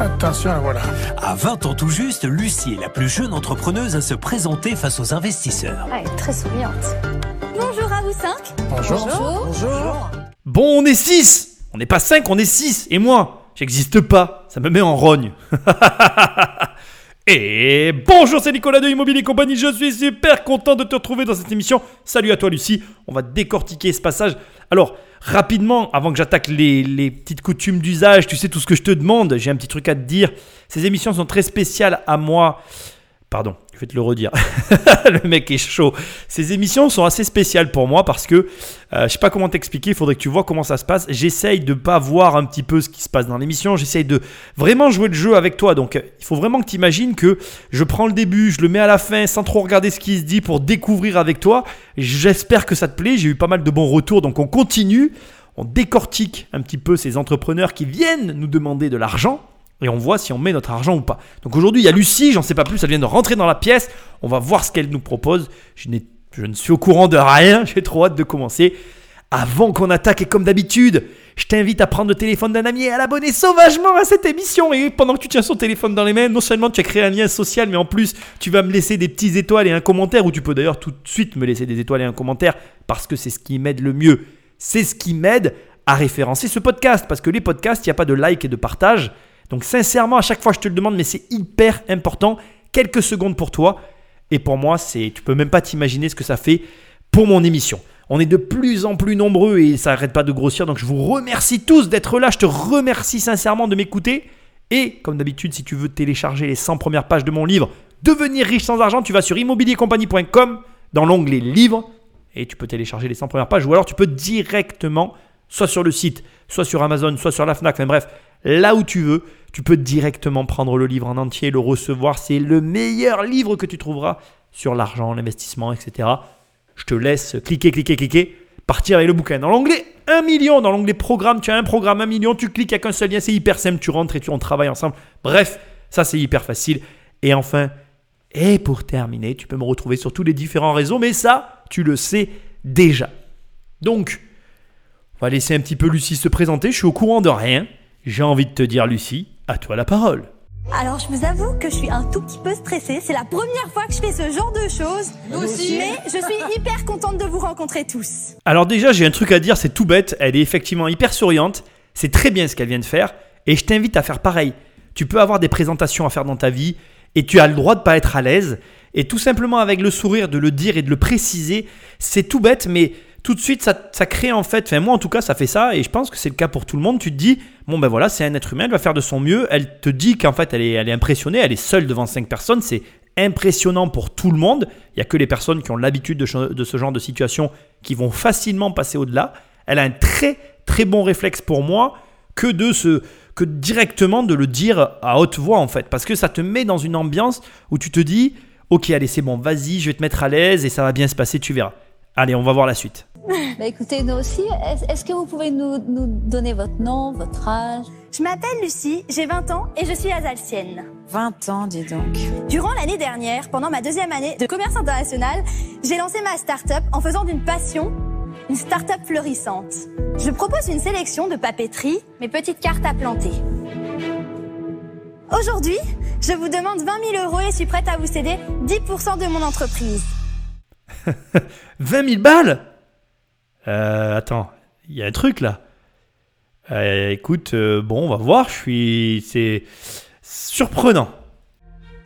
Attention, voilà. À 20 ans tout juste, Lucie est la plus jeune entrepreneuse à se présenter face aux investisseurs. Ah, elle est très souriante. Bonjour à vous cinq. Bonjour. Bonjour. Bon, on est 6 On n'est pas 5, on est 6 Et moi J'existe pas. Ça me met en rogne. Et bonjour, c'est Nicolas de Immobilier Compagnie. Je suis super content de te retrouver dans cette émission. Salut à toi, Lucie. On va décortiquer ce passage. Alors, rapidement, avant que j'attaque les, les petites coutumes d'usage, tu sais tout ce que je te demande, j'ai un petit truc à te dire. Ces émissions sont très spéciales à moi. Pardon, je vais te le redire. le mec est chaud. Ces émissions sont assez spéciales pour moi parce que euh, je sais pas comment t'expliquer. Il faudrait que tu vois comment ça se passe. J'essaye de pas voir un petit peu ce qui se passe dans l'émission. J'essaye de vraiment jouer le jeu avec toi. Donc, euh, il faut vraiment que tu imagines que je prends le début, je le mets à la fin sans trop regarder ce qui se dit pour découvrir avec toi. J'espère que ça te plaît. J'ai eu pas mal de bons retours. Donc, on continue. On décortique un petit peu ces entrepreneurs qui viennent nous demander de l'argent et on voit si on met notre argent ou pas. Donc aujourd'hui, il y a Lucie, j'en sais pas plus, elle vient de rentrer dans la pièce. On va voir ce qu'elle nous propose. Je, ne suis au courant de rien, j'ai trop hâte de commencer. Avant qu'on attaque, et comme d'habitude, je t'invite à prendre le téléphone d'un ami et à l'abonner sauvagement à cette émission. Et pendant que tu tiens son téléphone dans les mains, non seulement tu as créé un lien social, mais en plus, tu vas me laisser des petits étoiles et un commentaire, ou tu peux d'ailleurs tout de suite me laisser des étoiles et un commentaire, parce que c'est ce qui m'aide le mieux. C'est ce qui m'aide à référencer ce podcast, parce que les podcasts, il n'y a pas de like et de partage. Donc sincèrement, à chaque fois, je te le demande, mais c'est hyper important. Quelques secondes pour toi. Et pour moi, c'est, tu peux même pas t'imaginer ce que ça fait pour mon émission. On est de plus en plus nombreux et ça n'arrête pas de grossir. Donc je vous remercie tous d'être là. Je te remercie sincèrement de m'écouter. Et comme d'habitude, si tu veux télécharger les 100 premières pages de mon livre Devenir riche sans argent, tu vas sur immobiliercompagnie.com dans l'onglet livres et tu peux télécharger les 100 premières pages ou alors tu peux directement, soit sur le site, soit sur Amazon, soit sur la Fnac, enfin bref, là où tu veux, tu peux directement prendre le livre en entier, le recevoir. C'est le meilleur livre que tu trouveras sur l'argent, l'investissement, etc. Je te laisse cliquer, cliquer, cliquer, partir avec le bouquin. Dans l'onglet 1 million, dans l'onglet programme, tu as un programme 1 million, tu cliques, il n'y a qu'un seul lien, c'est hyper simple, tu rentres et tu on travaille ensemble. Bref, ça c'est hyper facile. Et enfin, et pour terminer, tu peux me retrouver sur tous les différents réseaux, mais ça, tu le sais déjà. Donc, on va laisser un petit peu Lucie se présenter. Je suis au courant de rien. J'ai envie de te dire, Lucie, à toi la parole. Alors je vous avoue que je suis un tout petit peu stressée. C'est la première fois que je fais ce genre de choses. Mais je suis hyper contente de vous rencontrer tous. Alors déjà, j'ai un truc à dire, c'est tout bête. Elle est effectivement hyper souriante. C'est très bien ce qu'elle vient de faire. Et je t'invite à faire pareil. Tu peux avoir des présentations à faire dans ta vie et tu as le droit de pas être à l'aise. Et tout simplement avec le sourire, de le dire et de le préciser, c'est tout bête, mais tout de suite, ça, crée en fait, enfin moi en tout cas, ça fait ça, et je pense que c'est le cas pour tout le monde. Tu te dis, bon ben voilà, c'est un être humain, elle va faire de son mieux. Elle te dit qu'en fait, elle est, elle est impressionnée, elle est seule devant cinq personnes, c'est impressionnant pour tout le monde. Il n'y a que les personnes qui ont l'habitude de ce genre de situation qui vont facilement passer au-delà. Elle a un très très bon réflexe pour moi que de se que directement de le dire à haute voix en fait parce que ça te met dans une ambiance où tu te dis ok allez c'est bon vas-y je vais te mettre à l'aise et ça va bien se passer tu verras allez on va voir la suite Bah écoutez, nous aussi, est- est-ce que vous pouvez nous, nous donner votre nom, votre âge? Je m'appelle Lucie, j'ai 20 ans et je suis alsacienne. 20 ans, dis donc. Durant l'année dernière, pendant ma deuxième année de commerce international, j'ai lancé ma start-up en faisant d'une passion une start-up fleurissante. Je propose une sélection de papeterie, mes petites cartes à planter. Aujourd'hui, je vous demande 20 000 euros et suis prête à vous céder 10% de mon entreprise. 20 000 balles? Euh, attends il y a un truc là Euh, écoute euh, bon on va voir je suis c'est surprenant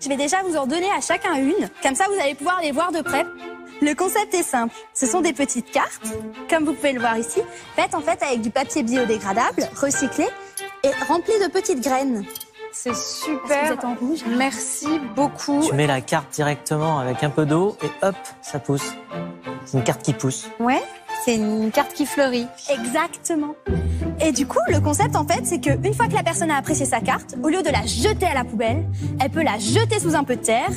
Je vais déjà vous en donner à chacun une, comme ça vous allez pouvoir les voir de près. Le concept est simple, ce sont des petites cartes, comme vous pouvez le voir ici, faites en fait avec du papier biodégradable, recyclé et rempli de petites graines. C'est que vous super. êtes en rouge? Merci beaucoup. Tu mets la carte directement avec un peu d'eau et hop, ça pousse. C'est une carte qui pousse. Ouais, c'est une carte qui fleurit. Exactement. Et du coup, le concept en fait, c'est qu'une fois que la personne a apprécié sa carte, au lieu de la jeter à la poubelle, elle peut la jeter sous un peu de terre,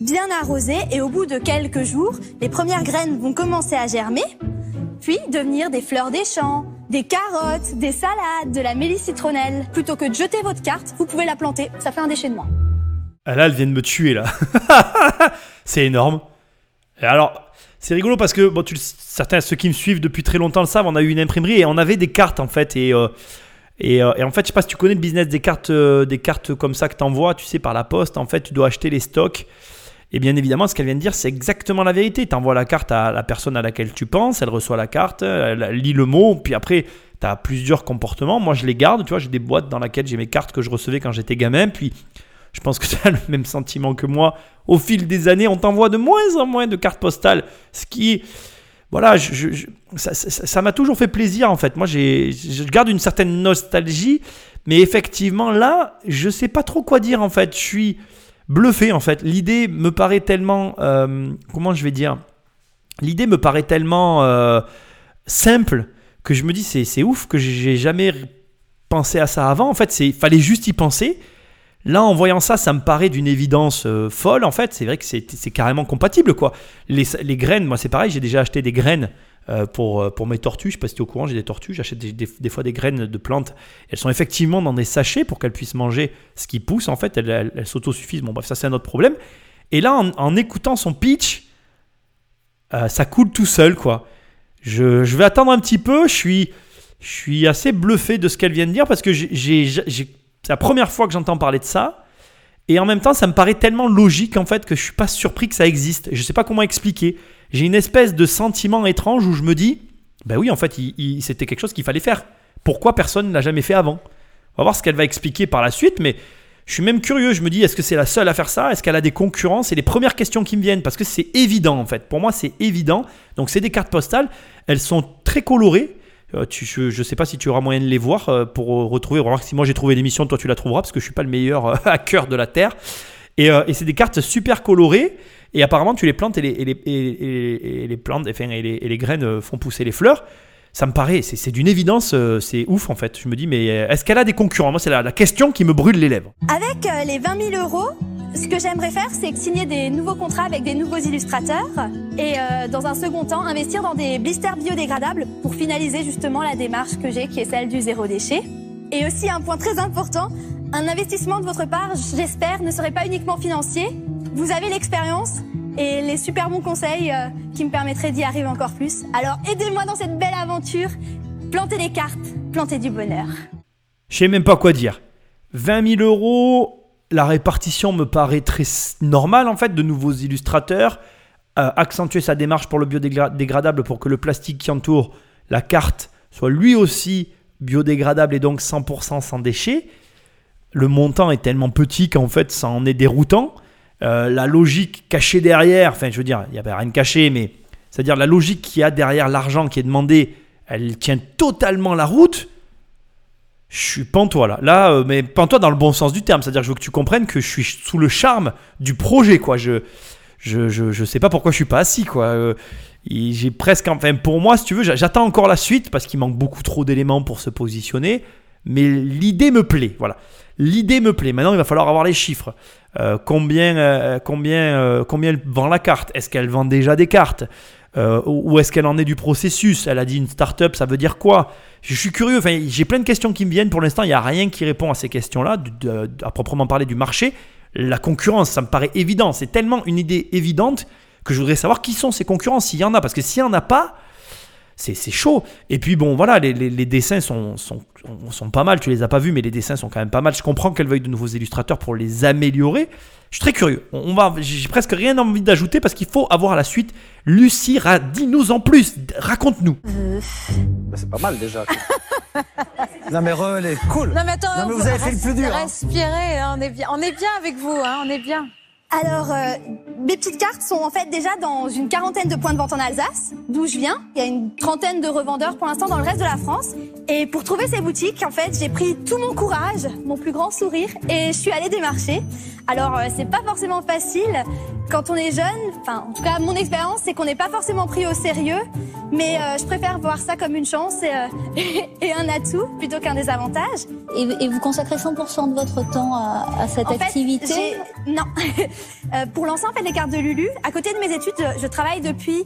bien arroser, et au bout de quelques jours, les premières graines vont commencer à germer, puis devenir des fleurs des champs, des carottes, des salades, de la mélisse citronnelle. Plutôt que de jeter votre carte, vous pouvez la planter, ça fait un déchet de moins. Ah là, elle vient de me tuer là. c'est énorme. Et alors, c'est rigolo parce que bon, certains ceux qui me suivent depuis très longtemps le savent. On a eu une imprimerie et on avait des cartes en fait et euh, Et, euh, et en fait, je sais pas si tu connais le business des cartes, euh, des cartes comme ça que tu envoies, tu sais, par la poste. En fait, tu dois acheter les stocks. Et bien évidemment, ce qu'elle vient de dire, c'est exactement la vérité. Tu envoies la carte à la personne à laquelle tu penses, elle reçoit la carte, elle lit le mot, puis après, tu as plusieurs comportements. Moi, je les garde, tu vois, j'ai des boîtes dans lesquelles j'ai mes cartes que je recevais quand j'étais gamin, puis je pense que tu as le même sentiment que moi. Au fil des années, on t'envoie de moins en moins de cartes postales, ce qui voilà, je, ça- m'a toujours fait plaisir en fait. Moi, je garde une certaine nostalgie, mais effectivement là, je sais pas trop quoi dire en fait. Je suis bluffé en fait. L'idée me paraît tellement, euh, comment je vais dire, l'idée me paraît tellement euh, simple que je me dis c'est, ouf que j'ai jamais pensé à ça avant. En fait, c'est fallait juste y penser. Là, en voyant ça, ça me paraît d'une évidence euh, folle. En fait, c'est vrai que c'est, carrément compatible, quoi. Les, graines, moi, c'est pareil. J'ai déjà acheté des graines euh, pour, euh, pour mes tortues. Je sais pas si tu es au courant, j'ai des tortues. J'achète des, des- fois des graines de plantes. Elles sont effectivement dans des sachets pour qu'elles puissent manger ce qui pousse. En fait, elles, elles, elles s'autosuffisent. Bon, bref, ça, c'est un autre problème. Et là, en, écoutant son pitch, ça coule tout seul, quoi. Je, je vais attendre un petit peu. Je suis, je suis assez bluffé de ce qu'elle vient de dire parce que j'ai- c'est la première fois que j'entends parler de ça. Et en même temps, ça me paraît tellement logique en fait que je suis pas surpris que ça existe. Je sais pas comment expliquer. J'ai une espèce de sentiment étrange où je me dis, ben oui, en fait, c'était quelque chose qu'il fallait faire. Pourquoi personne ne l'a jamais fait avant? On va voir ce qu'elle va expliquer par la suite, mais je suis même curieux. Je me dis, est-ce que c'est la seule à faire ça? Est-ce qu'elle a des concurrents? C'est les premières questions qui me viennent parce que c'est évident en fait. Pour moi, c'est évident. Donc, c'est des cartes postales. Elles sont très colorées. Euh, tu- je ne sais pas si tu auras moyen de les voir euh, pour euh, retrouver. Voir si moi j'ai trouvé l'émission, toi tu la trouveras parce que je suis pas le meilleur hacker de la Terre. Et, et c'est des cartes super colorées. Et apparemment, tu les plantes et les, et et- les plantes, et les, les graines font pousser les fleurs. Ça me paraît, c'est d'une évidence, c'est ouf en fait. Je me dis, mais est-ce qu'elle a des concurrents? Moi, c'est la, la question qui me brûle les lèvres. Avec les 20 000 euros, ce que j'aimerais faire, c'est signer des nouveaux contrats avec des nouveaux illustrateurs et euh, dans un second temps, investir dans des blisters biodégradables pour finaliser justement la démarche que j'ai, qui est celle du zéro déchet. Et aussi un point très important, un investissement de votre part, j'espère, ne serait pas uniquement financier. Vous avez l'expérience et les super bons conseils euh, qui me permettraient d'y arriver encore plus. Alors aidez-moi dans cette belle aventure. Plantez des cartes, plantez du bonheur. Je sais même pas quoi dire. 20 000 euros, la répartition me paraît très normale en fait, de nouveaux illustrateurs. Euh, accentuer sa démarche pour le biodégradable pour que le plastique qui entoure la carte soit lui aussi biodégradable et donc 100% sans déchets. Le montant est tellement petit qu'en fait ça en est déroutant. Euh, la logique cachée derrière, enfin je veux dire, il n'y a pas rien de caché, mais c'est-à-dire la logique qu'il y a derrière l'argent qui est demandé, elle tient totalement la route. Je suis pantois là. Là, euh, mais pantois dans le bon sens du terme. C'est-à-dire je veux que tu comprennes que je suis sous le charme du projet, quoi. Je, je, je, je sais pas pourquoi je suis pas assis, quoi. Euh, j'ai presque, enfin, pour moi, si tu veux, j'a- j'attends encore la suite parce qu'il manque beaucoup trop d'éléments pour se positionner. Mais l'idée me plaît, voilà. L'idée me plaît. Maintenant, il va falloir avoir les chiffres. Euh, combien, euh, combien, combien vend la carte? Est-ce qu'elle vend déjà des cartes? Euh, Où est-ce qu'elle en est du processus Elle a dit une start-up, ça veut dire quoi Je suis curieux. Enfin, j'ai plein de questions qui me viennent. Pour l'instant, il n'y a rien qui répond à ces questions-là, à proprement parler du marché. La concurrence, ça me paraît évident. C'est tellement une idée évidente que je voudrais savoir qui sont ces concurrents, s'il y en a. Parce que s'il n'y en a pas, c'est c'est chaud. Et puis bon, voilà, les, les- les dessins sont, sont, sont pas mal. Tu les as pas vus, mais les dessins sont quand même pas mal. Je comprends qu'elle veuille de nouveaux illustrateurs pour les améliorer. Je suis très curieux. On on va, j'ai presque rien envie d'ajouter parce qu'il faut avoir la suite. Lucie, ra- dis-nous en plus. Raconte-nous. Bah, c'est pas mal déjà. non mais relais, cool. Non mais attends, Non, mais on vous peut avez fait le plus dur, hein. Respirer, hein, on est bien, on est bien avec vous, hein, on est bien. Alors, euh, mes petites cartes sont en fait déjà dans une quarantaine de points de vente en Alsace, d'où je viens. Il y a une trentaine de revendeurs pour l'instant dans le reste de la France. Et pour trouver ces boutiques, en fait, j'ai pris tout mon courage, mon plus grand sourire, et je suis allée démarcher. Alors, euh, c'est pas forcément facile quand on est jeune. Enfin, en tout cas, mon expérience, c'est qu'on n'est pas forcément pris au sérieux. Mais euh, je préfère voir ça comme une chance et, euh, et un atout plutôt qu'un désavantage. Et, et vous consacrez 100% de votre temps à, à cette En activité? Non. Euh, pour lancer en fait les cartes de Lulu, à côté de mes études, je, je travaille depuis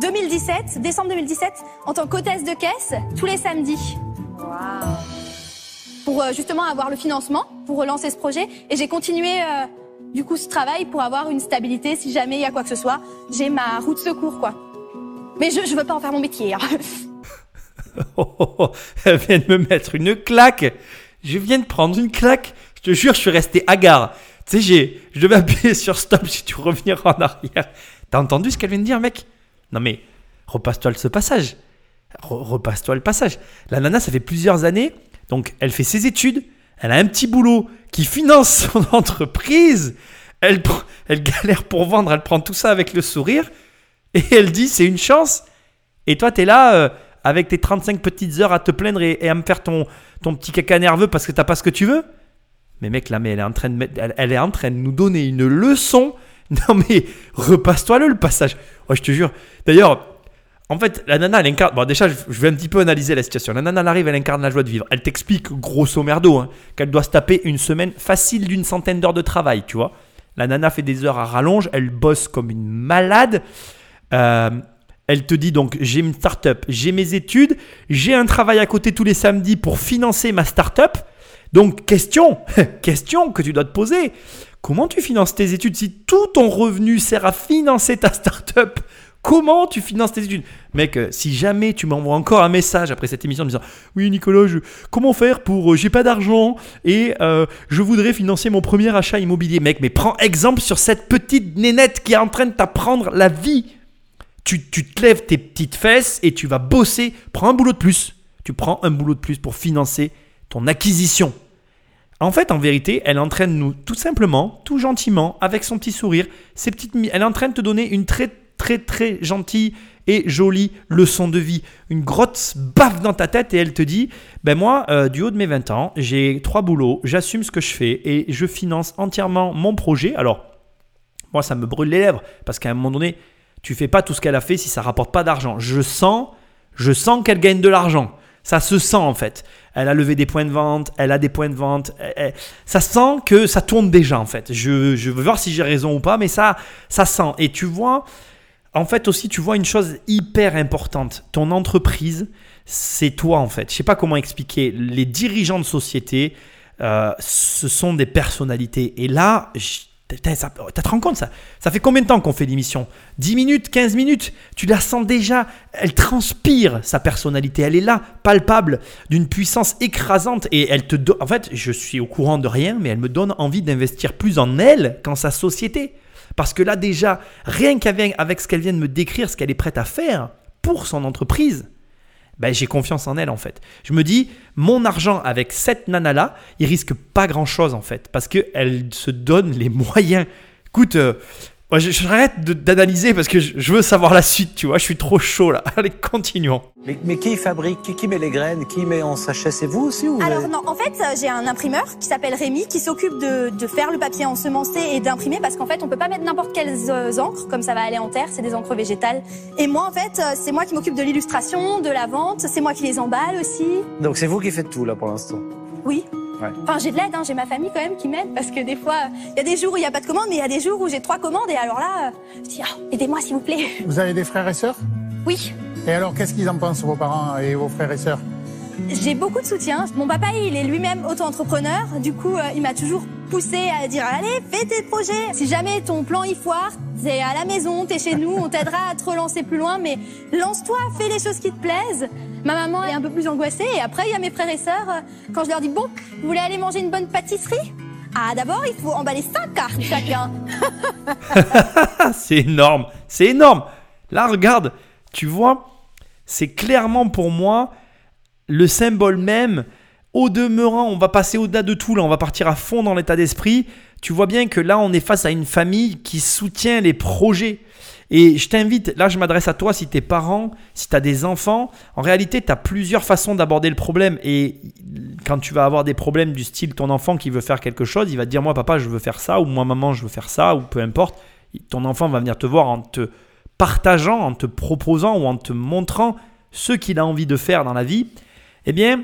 2017, décembre 2017, en tant qu'hôtesse de caisse tous les samedis. Pour euh, justement avoir le financement pour relancer ce projet. Et j'ai continué euh, du coup ce travail pour avoir une stabilité si jamais il y a quoi que ce soit. J'ai ma roue de secours quoi. Mais je, je veux pas en faire mon métier. hein. Oh, oh, oh, elle vient de me mettre une claque. Je viens de prendre une claque. Je te jure, je suis resté hagard. Tu je devais appuyer sur stop si tu revenir en arrière. T'as entendu ce qu'elle vient de dire, mec? Non mais, repasse-toi ce passage. Re- repasse-toi le passage. La nana, ça fait plusieurs années. Donc, elle fait ses études. Elle a un petit boulot qui finance son entreprise. Elle, elle galère pour vendre. Elle prend tout ça avec le sourire. Et elle dit, c'est une chance. Et toi, tu es là euh, avec tes 35 petites heures à te plaindre et, et à me faire ton, ton petit caca nerveux parce que t'as pas ce que tu veux? Mais mec, là, mais elle est en train de, mettre- elle, est en train de nous donner une leçon. Non mais, repasse-toi le, le passage. Ouais, je te jure. D'ailleurs, en fait, la nana, elle incarne. Bon, déjà, je je vais un petit peu analyser la situation. La nana, elle arrive, elle incarne la joie de vivre. Elle t'explique, grosso merdo, hein, qu'elle doit se taper une semaine facile d'une centaine d'heures de travail, tu vois. La nana fait des heures à rallonge, elle bosse comme une malade. Euh, elle te dit donc j'ai une start-up, j'ai mes études, j'ai un travail à côté tous les samedis pour financer ma start-up. Donc question, question que tu dois te poser. Comment tu finances tes études si tout ton revenu sert à financer ta start-up? Comment tu finances tes études? Mec, euh, si jamais tu m'envoies encore un message après cette émission en me disant Oui, Nicolas, comment faire pour. euh, J'ai pas d'argent et euh, je voudrais financer mon premier achat immobilier. Mec, mais prends exemple sur cette petite nénette qui est en train de t'apprendre la vie. Tu, tu te lèves tes petites fesses et tu vas bosser. Prends un boulot de plus. Tu prends un boulot de plus pour financer ton acquisition. En fait, en vérité, elle entraîne nous tout simplement, tout gentiment, avec son petit sourire, ses petites, elle est en train de te donner une très très très gentille et jolie leçon de vie, une grosse baffe dans ta tête et elle te dit, ben moi, euh, du haut de mes 20 ans, j'ai trois boulots, j'assume ce que je fais et je finance entièrement mon projet. Alors, moi, ça me brûle les lèvres parce qu'à un moment donné, tu fais pas tout ce qu'elle a fait si ça rapporte pas d'argent. Je sens, je sens qu'elle gagne de l'argent. Ça se sent en fait. Elle a levé des points de vente, elle a des points de vente. ça sent que ça tourne déjà en fait. Je, veux voir si j'ai raison ou pas, mais ça, ça sent. Et tu vois, en fait aussi, tu vois une chose hyper importante. Ton entreprise, c'est toi en fait. Je sais pas comment expliquer. Les dirigeants de société, euh, ce sont des personnalités. Et là, putain, ça- tu te rends compte ça? Ça fait combien de temps qu'on fait l'émission? 10 minutes, 15 minutes? Tu la sens déjà Elle transpire sa personnalité. Elle est là, palpable, d'une puissance écrasante. Et elle te donne. En fait, je suis au courant de rien, mais elle me donne envie d'investir plus en elle qu'en sa société. Parce que là, déjà, rien qu'avec avec ce qu'elle vient de me décrire, ce qu'elle est prête à faire pour son entreprise, ben, j'ai confiance en elle en fait. Je me dis, mon argent avec cette nana-là, il risque pas grand-chose en fait, parce qu'elle se donne les moyens. Écoute, euh, moi, je- j'arrête d'analyser parce que je, veux savoir la suite, tu vois, je suis trop chaud là. Allez, continuons. Mais, mais qui fabrique qui, qui met les graines Qui met en sachet? C'est vous aussi ou vous Alors non, en fait, euh, j'ai un imprimeur qui s'appelle Rémi qui s'occupe de, de faire le papier ensemencé et d'imprimer parce qu'en fait, on peut pas mettre n'importe quelles euh, encres comme ça va aller en terre, c'est des encres végétales. Et moi, en fait, euh, c'est moi qui m'occupe de l'illustration, de la vente, c'est moi qui les emballe aussi. Donc c'est vous qui faites tout là pour l'instant? Oui. Ouais. Enfin, j'ai de l'aide, hein, j'ai ma famille quand même qui m'aide parce que des fois, il y a des jours où il n'y a pas de commande, mais il y a des jours où j'ai trois commandes et alors là, je dis, Ah, aidez-moi s'il vous plaît. Vous avez des frères et sœurs? Oui. Et alors, qu'est-ce qu'ils en pensent, vos parents et vos frères et sœurs? J'ai beaucoup de soutien. Mon papa, il est lui-même auto-entrepreneur. Du coup, euh, il m'a toujours poussé à dire allez, fais tes projets. Si jamais ton plan y foire, c'est à la maison, t'es chez nous, on t'aidera à te relancer plus loin, mais lance-toi, fais les choses qui te plaisent. Ma maman est un peu plus angoissée et après, il y a mes frères et sœurs. euh, Quand je leur dis bon, vous voulez aller manger une bonne pâtisserie? Ah, d'abord, il faut emballer cinq cartes chacun. C'est énorme, c'est énorme. Là, regarde, tu vois, c'est clairement pour moi le symbole même. Au demeurant, on va passer au-delà de tout, là, on va partir à fond dans l'état d'esprit. Tu vois bien que là, on est face à une famille qui soutient les projets. Et je t'invite, là je m'adresse à toi, si t'es parent, si tu as des enfants, en réalité tu as plusieurs façons d'aborder le problème. Et quand tu vas avoir des problèmes du style ton enfant qui veut faire quelque chose, il va te dire moi papa je veux faire ça, ou moi maman je veux faire ça, ou peu importe. Ton enfant va venir te voir en te partageant, en te proposant ou en te montrant ce qu'il a envie de faire dans la vie. Eh bien,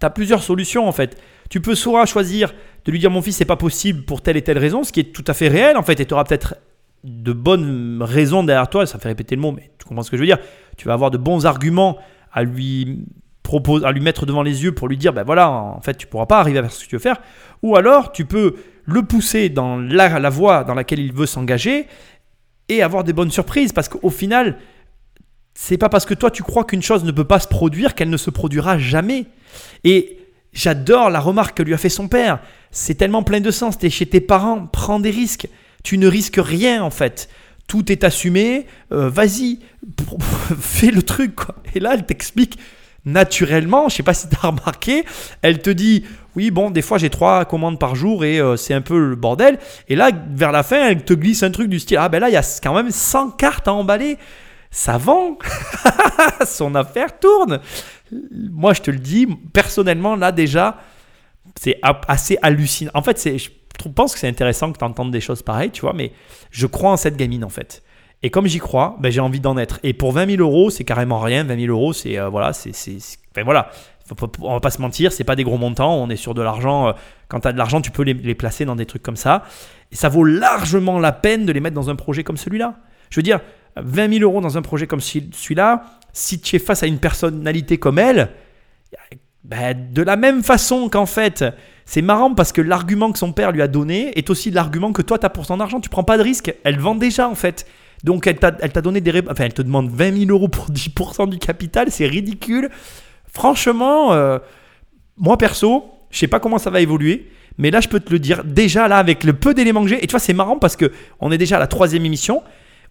tu as plusieurs solutions en fait. Tu peux soit choisir de lui dire mon fils c'est pas possible pour telle et telle raison, ce qui est tout à fait réel en fait, et tu auras peut-être de bonnes raisons derrière toi, ça fait répéter le mot, mais tu comprends ce que je veux dire. Tu vas avoir de bons arguments à lui proposer, à lui mettre devant les yeux pour lui dire ben voilà, en fait tu pourras pas arriver à faire ce que tu veux faire. Ou alors tu peux le pousser dans la voie dans laquelle il veut s'engager et avoir des bonnes surprises parce qu'au final c'est pas parce que toi tu crois qu'une chose ne peut pas se produire qu'elle ne se produira jamais. Et j'adore la remarque que lui a fait son père. C'est tellement plein de sens. T'es chez tes parents, prends des risques. Tu ne risques rien en fait. Tout est assumé. euh, Vas-y, fais le truc. Quoi. Et là, elle t'explique naturellement. Je sais pas si tu as remarqué. Elle te dit oui, bon, des fois j'ai trois commandes par jour et euh, c'est un peu le bordel. Et là, vers la fin, elle te glisse un truc du style ah ben là, il y a quand même 100 cartes à emballer ça vend. Son affaire tourne. Moi, je te le dis, personnellement, là déjà, c'est assez hallucinant. En fait, c'est, je pense que c'est intéressant que tu entendes des choses pareilles, tu vois, mais je crois en cette gamine, en fait. Et comme j'y crois, ben, j'ai envie d'en être. Et pour 20 000 euros, c'est carrément rien. 20 000 euros, c'est. euh, voilà, c'est. c'est- enfin, voilà. On va pas se mentir, c'est pas des gros montants. On est sur de l'argent. euh, Quand tu as de l'argent, tu peux les, les placer dans des trucs comme ça. Et ça vaut largement la peine de les mettre dans un projet comme celui-là. Je veux dire, 20 000 euros dans un projet comme celui- celui-là, si tu es face à une personnalité comme elle, ben, de la même façon qu'en fait, c'est marrant parce que l'argument que son père lui a donné est aussi l'argument que toi tu as pour son argent. Tu prends pas de risque. Elle vend déjà en fait. Donc elle t'a donné des. Enfin, elle te demande 20 000 euros pour 10% du capital. C'est ridicule. Franchement, euh, moi perso, je sais pas comment ça va évoluer. Mais là, je peux te le dire, déjà là, avec le peu d'éléments que j'ai, et tu vois, c'est marrant parce que on est déjà à la troisième émission.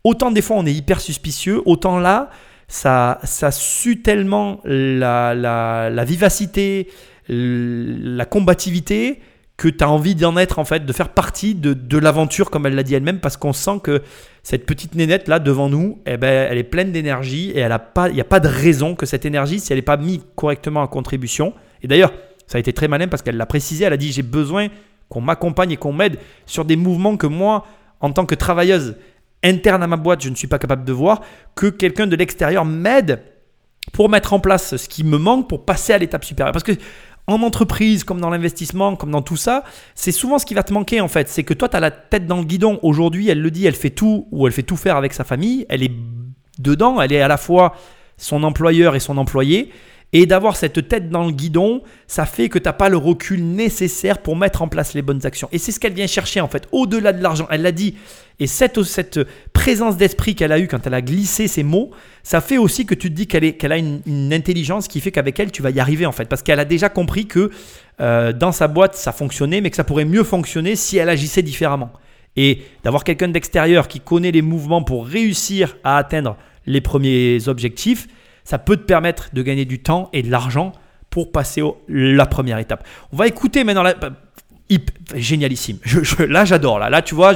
Autant des fois, on est hyper suspicieux, autant là, ça, ça sue tellement la, la, vivacité, la combativité, que tu as envie d'en être, en fait, de faire partie de, de l'aventure, comme elle l'a dit elle-même, parce qu'on sent que cette petite nénette là devant nous, eh ben, elle est pleine d'énergie et a il n'y a pas de raison que cette énergie, si elle n'est pas mise correctement en contribution, et d'ailleurs, ça a été très malin parce qu'elle l'a précisé, elle a dit j'ai besoin qu'on m'accompagne et qu'on m'aide sur des mouvements que moi, en tant que travailleuse interne à ma boîte, je ne suis pas capable de voir, que quelqu'un de l'extérieur m'aide pour mettre en place ce qui me manque pour passer à l'étape supérieure. Parce que en entreprise, comme dans l'investissement, comme dans tout ça, c'est souvent ce qui va te manquer en fait. C'est que toi, tu as la tête dans le guidon. Aujourd'hui, elle le dit, elle fait tout ou elle fait tout faire avec sa famille. Elle est dedans, elle est à la fois son employeur et son employé. Et d'avoir cette tête dans le guidon, ça fait que tu n'as pas le recul nécessaire pour mettre en place les bonnes actions. Et c'est ce qu'elle vient chercher en fait, au-delà de l'argent. Elle l'a dit. Et cette, présence d'esprit qu'elle a eue quand elle a glissé ces mots, ça fait aussi que tu te dis qu'elle a une, une intelligence qui fait qu'avec elle, tu vas y arriver en fait. Parce qu'elle a déjà compris que euh, dans sa boîte, ça fonctionnait, mais que ça pourrait mieux fonctionner si elle agissait différemment. Et d'avoir quelqu'un d'extérieur qui connaît les mouvements pour réussir à atteindre les premiers objectifs, ça peut te permettre de gagner du temps et de l'argent pour passer au- la première étape. On va écouter maintenant la... hip- Génialissime. Là, j'adore. Là. là, tu vois.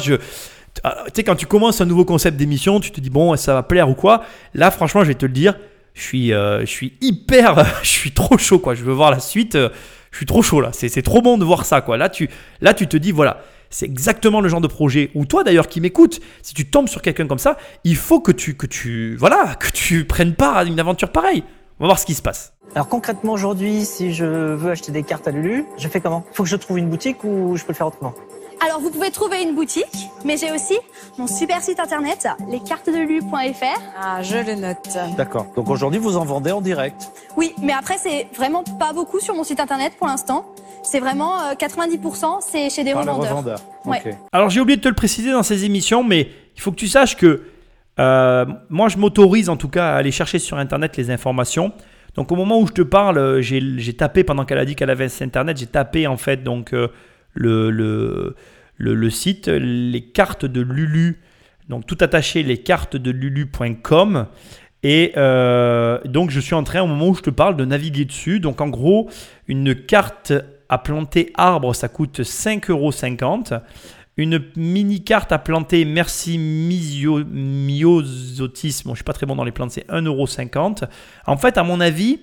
Ah, Tu sais, quand tu commences un nouveau concept d'émission, tu te dis, bon, ça va plaire ou quoi. Là, franchement, je vais te le dire, je suis, euh, je suis hyper... je suis trop chaud, quoi. Je veux voir la suite. euh, je suis trop chaud, là. C'est trop bon de voir ça, quoi. Là, tu, là, tu te dis, voilà, c'est exactement le genre de projet. Ou toi, d'ailleurs, qui m'écoute, si tu tombes sur quelqu'un comme ça, il faut que tu, que tu, voilà, que tu prennes part à une aventure pareille. On va voir ce qui se passe. Alors concrètement aujourd'hui, si je veux acheter des cartes à Lulu, je fais comment? Faut que je trouve une boutique ou je peux le faire autrement? Alors vous pouvez trouver une boutique, mais j'ai aussi mon super site internet, lescartesdelulu.fr. Ah, je le note. D'accord. Donc aujourd'hui, vous en vendez en direct. Oui, mais après c'est vraiment pas beaucoup sur mon site internet pour l'instant. C'est vraiment euh, 90% c'est chez des Par les revendeurs. revendeurs. Ouais. Ok. Alors j'ai oublié de te le préciser dans ces émissions, mais il faut que tu saches que euh, moi je m'autorise en tout cas à aller chercher sur Internet les informations. Donc au moment où je te parle, euh, j'ai j'ai tapé pendant qu'elle a dit qu'elle avait cet Internet, j'ai tapé en fait donc euh, le, le, le, site, les cartes de Lulu, donc tout attaché, les cartes de lulu.com. Et euh, donc je suis en train au moment où je te parle de naviguer dessus. Donc en gros, une carte à planter arbre, ça coûte 5,50 euros. Une mini carte à planter Merci Misio- Myosotis, bon, je suis pas très bon dans les plantes, c'est 1,50€. En fait, à mon avis,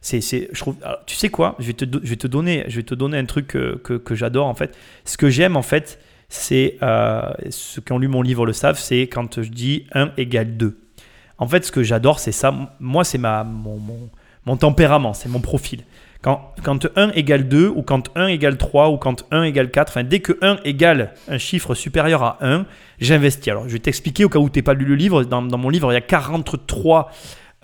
c'est, c'est, je trouve, alors, tu sais quoi je vais, te, je, vais te donner, je vais te donner un truc que, que, que j'adore en fait. Ce que j'aime en fait, c'est, euh, ceux qui ont lu mon livre le savent, c'est quand je dis 1 égale 2. En fait, ce que j'adore, c'est ça. Moi, c'est ma, mon, mon, mon tempérament, c'est mon profil. Quand, quand 1 égale 2, ou quand 1 égale 3, ou quand 1 égale 4, enfin, dès que 1 égale un chiffre supérieur à 1, j'investis. Alors, je vais t'expliquer au cas où tu n'as pas lu le livre. Dans, dans mon livre, il y a 43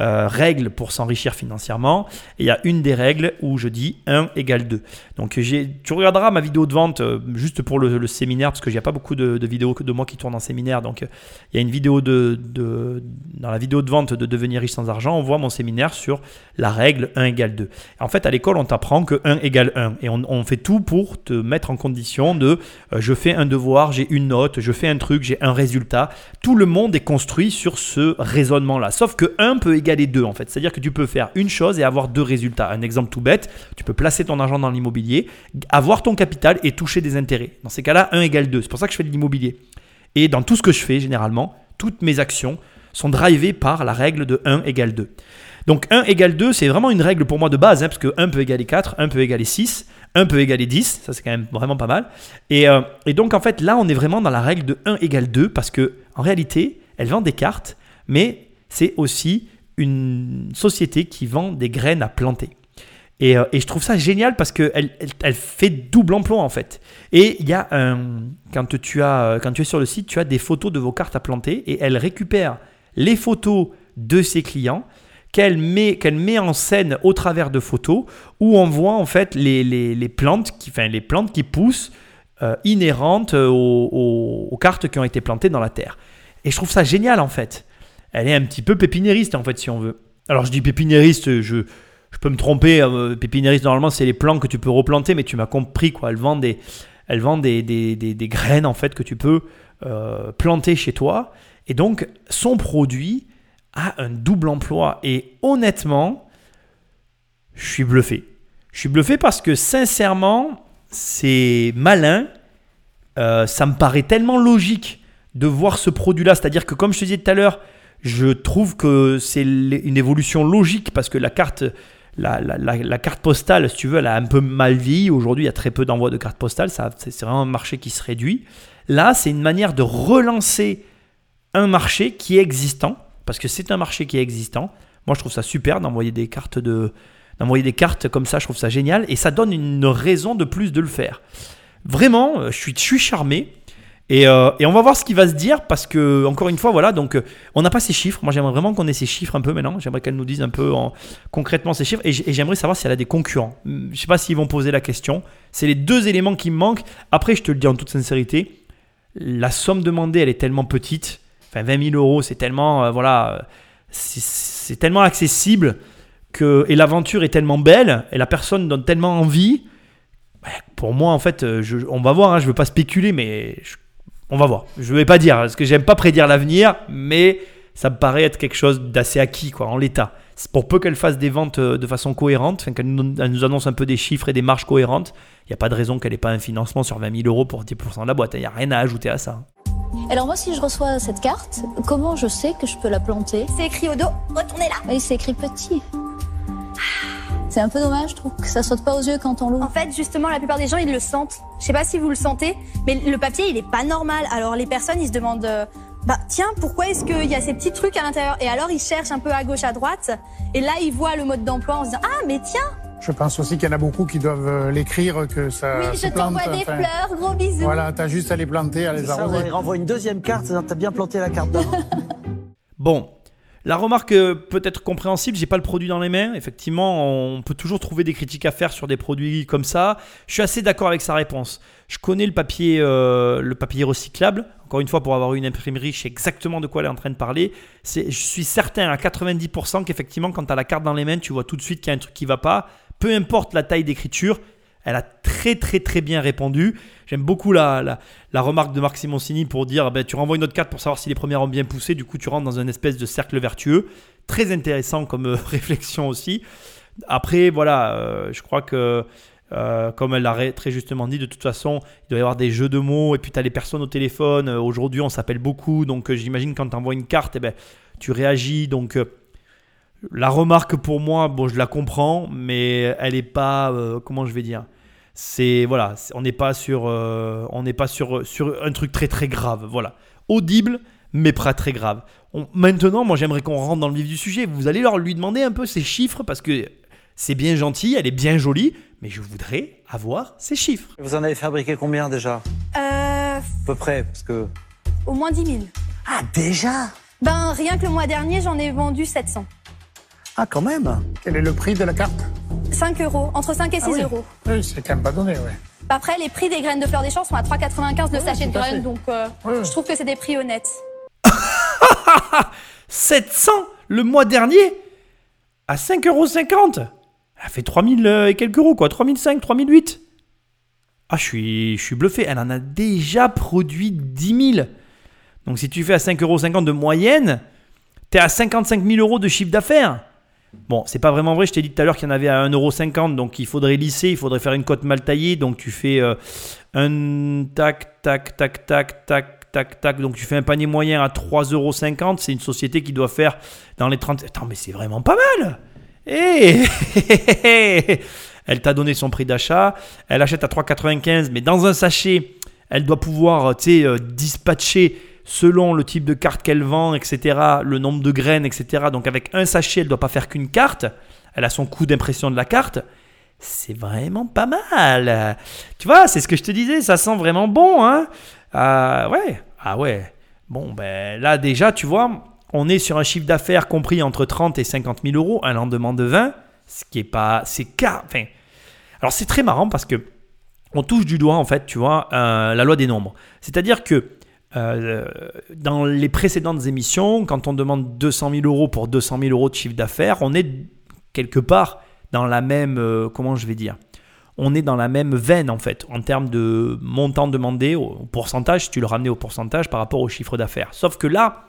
euh, règles pour s'enrichir financièrement. Et il y a une des règles où je dis 1 égale 2. Donc tu regarderas ma vidéo de vente euh, juste pour le, séminaire, parce que n'y a pas beaucoup de, vidéos de moi qui tournent en séminaire. Donc il y a une vidéo de, dans la vidéo de vente de devenir riche sans argent, on voit mon séminaire sur la règle 1 égale 2. En fait, à l'école, on t'apprend que 1 égale 1. Et on, on fait tout pour te mettre en condition de euh, je fais un devoir, j'ai une note, je fais un truc, j'ai un résultat. Tout le monde est construit sur ce raisonnement-là. Sauf que 1 peut égaler 2 en fait. C'est-à-dire que tu peux faire une chose et avoir deux résultats. Un exemple tout bête, tu peux placer ton argent dans l'immobilier, avoir ton capital et toucher des intérêts. Dans ces cas-là, 1 égale 2. C'est pour ça que je fais de l'immobilier. Et dans tout ce que je fais, généralement, toutes mes actions sont drivées par la règle de 1 égale 2. Donc 1 égale 2, c'est vraiment une règle pour moi de base, hein, parce que 1 peut égaler 4, 1 peut égaler 6, 1 peut égaler 10, ça c'est quand même vraiment pas mal. Et, euh, et donc en fait là on est vraiment dans la règle de 1 égale 2, parce que en réalité elle vend des cartes, mais c'est aussi une société qui vend des graines à planter. Et, euh, et je trouve ça génial parce qu'elle elle, elle fait double emploi en fait. Et il y a un. Quand tu, as, euh, quand tu es sur le site, tu as des photos de vos cartes à planter et elle récupère les photos de ses clients qu'elle met, met en scène au travers de photos où on voit en fait les, les, les plantes, qui, enfin, les plantes qui poussent euh, inhérentes aux cartes qui ont été plantées dans la terre. Et je trouve ça génial en fait. Elle est un petit peu pépiniériste en fait si on veut. Alors je dis pépiniériste, je, peux me tromper. euh, pépiniériste normalement c'est les plants que tu peux replanter, mais tu m'as compris quoi. Elle vend des, elle vend des, des- des graines en fait que tu peux euh, planter chez toi. Et donc son produit a un double emploi. Et honnêtement, je suis bluffé. Je suis bluffé parce que sincèrement, c'est malin. Euh, ça me paraît tellement logique de voir ce produit-là. C'est-à-dire que, comme je te disais tout à l'heure, je trouve que c'est une évolution logique parce que la carte, la, carte postale, si tu veux, elle a un peu mal vieilli. Aujourd'hui, il y a très peu d'envois de cartes postales. C'est vraiment un marché qui se réduit. Là, c'est une manière de relancer un marché qui est existant, parce que c'est un marché qui est existant. Moi, je trouve ça super d'envoyer des cartes de d'envoyer des cartes comme ça. Je trouve ça génial et ça donne une raison de plus de le faire. Vraiment, euh, je suis charmé. Et, euh, et on va voir ce qui va se dire parce que, encore une fois, voilà, donc euh, on n'a pas ces chiffres. Moi, j'aimerais vraiment qu'on ait ces chiffres un peu maintenant. J'aimerais qu'elle nous dise un peu en- concrètement ces chiffres. Et j'aimerais savoir si elle a des concurrents. Hum, Je sais pas s'ils vont poser la question. C'est les deux éléments qui me manquent. Après, je te le dis en toute sincérité, la somme demandée, elle est tellement petite. Enfin, 20 000 euros, c'est tellement, euh, voilà, c'est- tellement accessible que, et l'aventure est tellement belle et la personne donne tellement envie. Ouais, Pour moi, en fait, on va voir. hein, je veux pas spéculer, mais je- on va voir. Je vais pas dire parce que j'aime pas prédire l'avenir, mais ça me paraît être quelque chose d'assez acquis, quoi, en l'état. C'est Pour peu qu'elle fasse des ventes euh, de façon cohérente, enfin, qu'elle nous, annonce un peu des chiffres et des marges cohérentes, il n'y a pas de raison qu'elle n'ait pas un financement sur 20 000 euros pour 10% de la boîte. Il n'y a rien à ajouter à ça. Alors moi, si je reçois cette carte, comment je sais que je peux la planter? C'est écrit au dos, retournez là. Oui, c'est écrit petit. C'est un peu dommage, je trouve, que ça saute pas aux yeux quand on En l'ouvre. fait, justement, la plupart des gens, ils le sentent. Je sais pas si vous le sentez, mais le papier, il est pas normal. Alors les personnes, ils se demandent, euh, bah tiens, pourquoi est-ce qu'il y a ces petits trucs à l'intérieur? Et alors ils cherchent un peu à gauche, à droite, et là ils voient le mode d'emploi en se disant, ah mais tiens, Je pense aussi qu'il y en a beaucoup qui doivent euh, l'écrire, que ça oui, se je plante. t'envoie des enfin, fleurs, gros bisous. Voilà, t'as juste à les planter, à les Ça, arroser. il renvoie une deuxième carte, c'est-à-dire que t'as bien planté la carte d'avant. Bon, la remarque euh, peut être compréhensible, j'ai pas le produit dans les mains. Effectivement, on peut toujours trouver des critiques à faire sur des produits comme ça. Je suis assez d'accord avec sa réponse. Je connais le papier, euh, recyclable. Encore une fois, pour avoir une imprimerie, je sais exactement de quoi elle est en train de parler. Je suis certain à 90% qu'effectivement, quand tu as la carte dans les mains, tu vois tout de suite qu'il y a un truc qui va pas. Peu importe la taille d'écriture, elle a très très très bien répondu. J'aime beaucoup la, la, remarque de Marc Simoncini pour dire ben, tu renvoies une autre carte pour savoir si les premières ont bien poussé. Du coup, tu rentres dans un espèce de cercle vertueux. Très intéressant comme euh, réflexion aussi. Après, voilà, euh, je crois que, euh, comme elle l'a très justement dit, de toute façon, il doit y avoir des jeux de mots. Et puis, tu as les personnes au téléphone. Aujourd'hui, on s'appelle beaucoup. Donc, euh, j'imagine quand tu envoies une carte, eh ben, tu réagis. Donc, la remarque pour moi, je la comprends, mais elle n'est pas, comment je vais dire, c'est voilà, c'est- on n'est pas sur, euh, on n'est pas sur sur un truc très très grave, voilà, audible mais pas très grave. On- maintenant, moi, j'aimerais qu'on rentre dans le vif du sujet. Vous allez leur lui demander un peu ces chiffres parce que c'est bien gentil, elle est bien jolie, mais je voudrais avoir ces chiffres. Vous en avez fabriqué combien déjà? Euh, À peu près, parce que... au moins 10 000. Ah, déjà? Ben rien que le mois dernier, j'en ai vendu 700. Ah, quand même? Quel est le prix de la carte? 5 euros, entre 5 et 6 Ah oui. euros. Oui, c'est quand même pas donné, ouais. Après, les prix des graines de fleurs des champs sont à 3,95 le Oui, sachet de graines, donc euh, Oui, oui. je trouve que c'est des prix honnêtes. 700 le mois dernier à 5,50€. Elle fait 3000 euh, et quelques euros, quoi. 3005, 3008. Ah, je suis, je suis bluffé. Elle en a déjà produit 10 000. Donc, si tu fais à 5,50€ de moyenne, t'es à 55 000 euros de chiffre d'affaires. Bon, c'est pas vraiment vrai. Je t'ai dit tout à l'heure qu'il y en avait à 1,50€. Donc, il faudrait lisser. Il faudrait faire une cote mal taillée. Donc, tu fais euh, un tac, tac, tac, tac, tac, tac, tac. Donc, tu fais un panier moyen à 3,50€. C'est une société qui doit faire dans les 30. Attends, mais c'est vraiment pas mal. Eh Elle t'a donné son prix d'achat. Elle achète à 3,95. Mais dans un sachet, elle doit pouvoir, tu sais, euh, dispatcher selon le type de carte qu'elle vend, etc., le nombre de graines, etc. Donc avec un sachet, elle ne doit pas faire qu'une carte. Elle a son coût d'impression de la carte. C'est vraiment pas mal. Tu vois, c'est ce que je te disais, ça sent vraiment bon, hein Ah ouais, ah ouais. Bon, ben là déjà, tu vois, on est sur un chiffre d'affaires compris entre 30 et 50 000 euros, un lendemain de 20, ce qui est pas... C'est car... Alors c'est très marrant parce que on touche du doigt, en fait, tu vois, euh, la loi des nombres. C'est-à-dire que euh, dans les précédentes émissions, quand on demande 200 000 euros pour 200 000 euros de chiffre d'affaires, on est quelque part dans la même, euh, comment je vais dire, on est dans la même veine en fait, en termes de montant demandé au, pourcentage, si tu le ramenais au pourcentage par rapport au chiffre d'affaires. Sauf que là,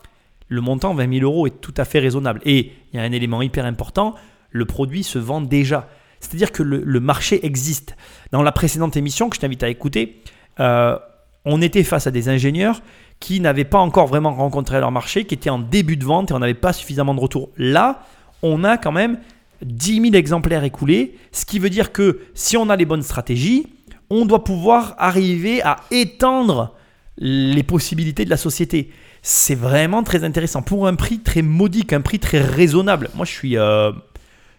le montant 20 000 euros est tout à fait raisonnable. Et il y a un élément hyper important, le produit se vend déjà. C'est-à-dire que le, le marché existe. Dans la précédente émission que je t'invite à écouter, euh, on était face à des ingénieurs qui n'avaient pas encore vraiment rencontré leur marché, qui étaient en début de vente et on n'avait pas suffisamment de retour. Là, on a quand même 10 000 exemplaires écoulés, ce qui veut dire que si on a les bonnes stratégies, on doit pouvoir arriver à étendre les possibilités de la société. C'est vraiment très intéressant pour un prix très modique, un prix très raisonnable. Moi, je suis, euh,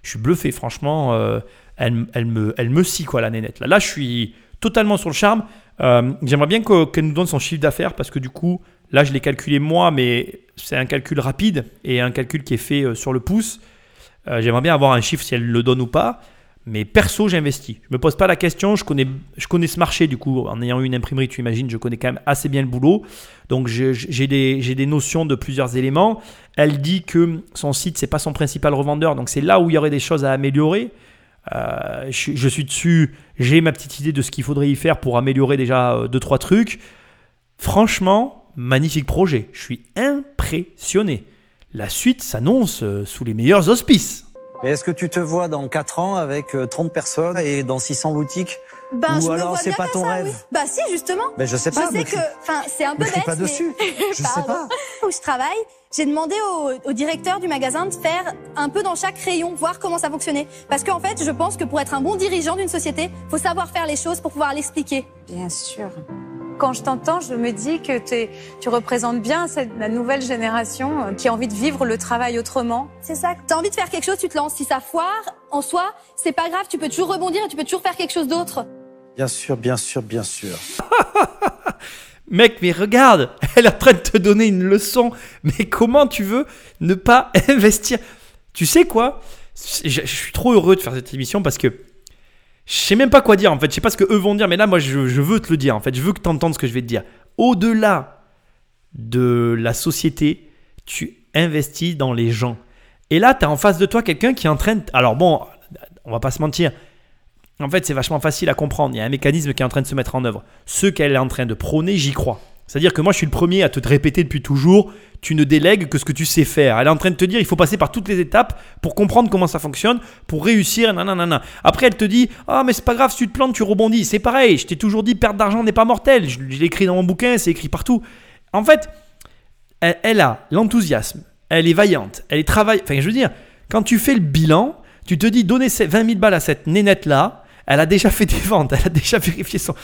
je suis bluffé, franchement. euh, elle, elle me, elle me scie, quoi, la nénette. Là, là je suis totalement sur le charme. Euh, J'aimerais bien que- qu'elle nous donne son chiffre d'affaires parce que du coup, là, je l'ai calculé moi, mais c'est un calcul rapide et un calcul qui est fait euh, sur le pouce. Euh, J'aimerais bien avoir un chiffre si elle le donne ou pas. Mais perso, j'investis. Je me pose pas la question. Je connais, je connais ce marché du coup. En ayant eu une imprimerie, tu imagines, je connais quand même assez bien le boulot. Donc j'ai des, des notions de plusieurs éléments. Elle dit que son site c'est pas son principal revendeur, donc c'est là où il y aurait des choses à améliorer. Euh, je, je suis dessus. J'ai ma petite idée de ce qu'il faudrait y faire pour améliorer déjà euh, deux trois trucs. Franchement, magnifique projet. Je suis impressionné. La suite s'annonce euh, sous les meilleurs auspices. Est-ce que tu te vois dans 4 ans avec euh, 30 personnes et dans 600 boutiques? Ben, Ou je me alors vois c'est bien pas ton ça, rêve oui. Bah si, justement. Ben je sais Je pas. sais me que, enfin, c'est un peu bête, pas mais dessus. Je sais pas. où je travaille, j'ai demandé au, au directeur du magasin de faire un peu dans chaque rayon, voir comment ça fonctionnait. Parce qu'en fait, je pense que pour être un bon dirigeant d'une société, faut savoir faire les choses pour pouvoir l'expliquer. Bien sûr. Quand je t'entends, je me dis que t'es- tu représentes bien cette, la nouvelle génération euh, qui a envie de vivre le travail autrement. C'est ça. T'as envie de faire quelque chose, tu te lances. Si ça foire, en soi, c'est pas grave, tu peux toujours rebondir et tu peux toujours faire quelque chose d'autre. Bien sûr, bien sûr, bien sûr. Mec, mais regarde, elle est en train de te donner une leçon. Mais comment tu veux ne pas investir? Tu sais quoi? Je, suis trop heureux de faire cette émission parce que je sais même pas quoi dire en fait. Je sais pas ce que eux vont dire, mais là, moi, je, je veux te le dire en fait. Je veux que tu entendes ce que je vais te dire. Au-delà de la société, tu investis dans les gens. Et là, tu as en face de toi quelqu'un qui est en train de... Alors bon, on va pas se mentir. En fait, c'est vachement facile à comprendre. Il y a un mécanisme qui est en train de se mettre en œuvre. Ce qu'elle est en train de prôner, j'y crois. C'est-à-dire que moi, je suis le premier à te répéter depuis toujours, tu ne délègues que ce que tu sais faire. Elle est en train de te dire, il faut passer par toutes les étapes pour comprendre comment ça fonctionne, pour réussir, nanana. Après, elle te dit, ah, mais c'est pas grave, si tu te plantes, tu rebondis. C'est pareil, je t'ai toujours dit, perdre d'argent n'est pas mortel. Je, l'ai écrit dans mon bouquin, c'est écrit partout. En fait, elle, elle a l'enthousiasme, elle est vaillante, elle est travaille. Enfin, je veux dire, quand tu fais le bilan, tu te dis, donnez ces 20 000 balles à cette nénette-là, elle a déjà fait des ventes, elle a déjà vérifié son.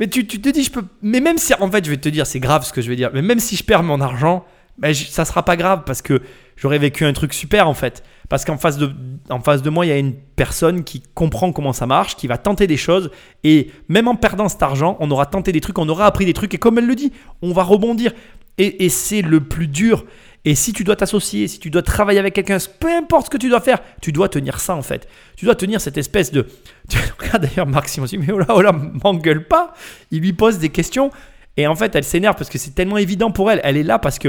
Mais tu, te dis, je peux. Mais même si, en fait, je vais te dire, c'est grave ce que je vais dire, mais même si je perds mon argent, ben, je- ça sera pas grave parce que j'aurais vécu un truc super en fait. Parce qu'en face de, en face de moi, il y a une personne qui comprend comment ça marche, qui va tenter des choses. Et même en perdant cet argent, on aura tenté des trucs, on aura appris des trucs. Et comme elle le dit, on va rebondir. Et, et c'est le plus dur. Et si tu dois t'associer, si tu dois travailler avec quelqu'un, peu importe ce que tu dois faire, tu dois tenir ça en fait. Tu dois tenir cette espèce de. Tu regardes d'ailleurs Marc Simon, mais oh là, oh là, m'engueule pas. Il lui pose des questions et en fait elle s'énerve parce que c'est tellement évident pour elle. Elle est là parce que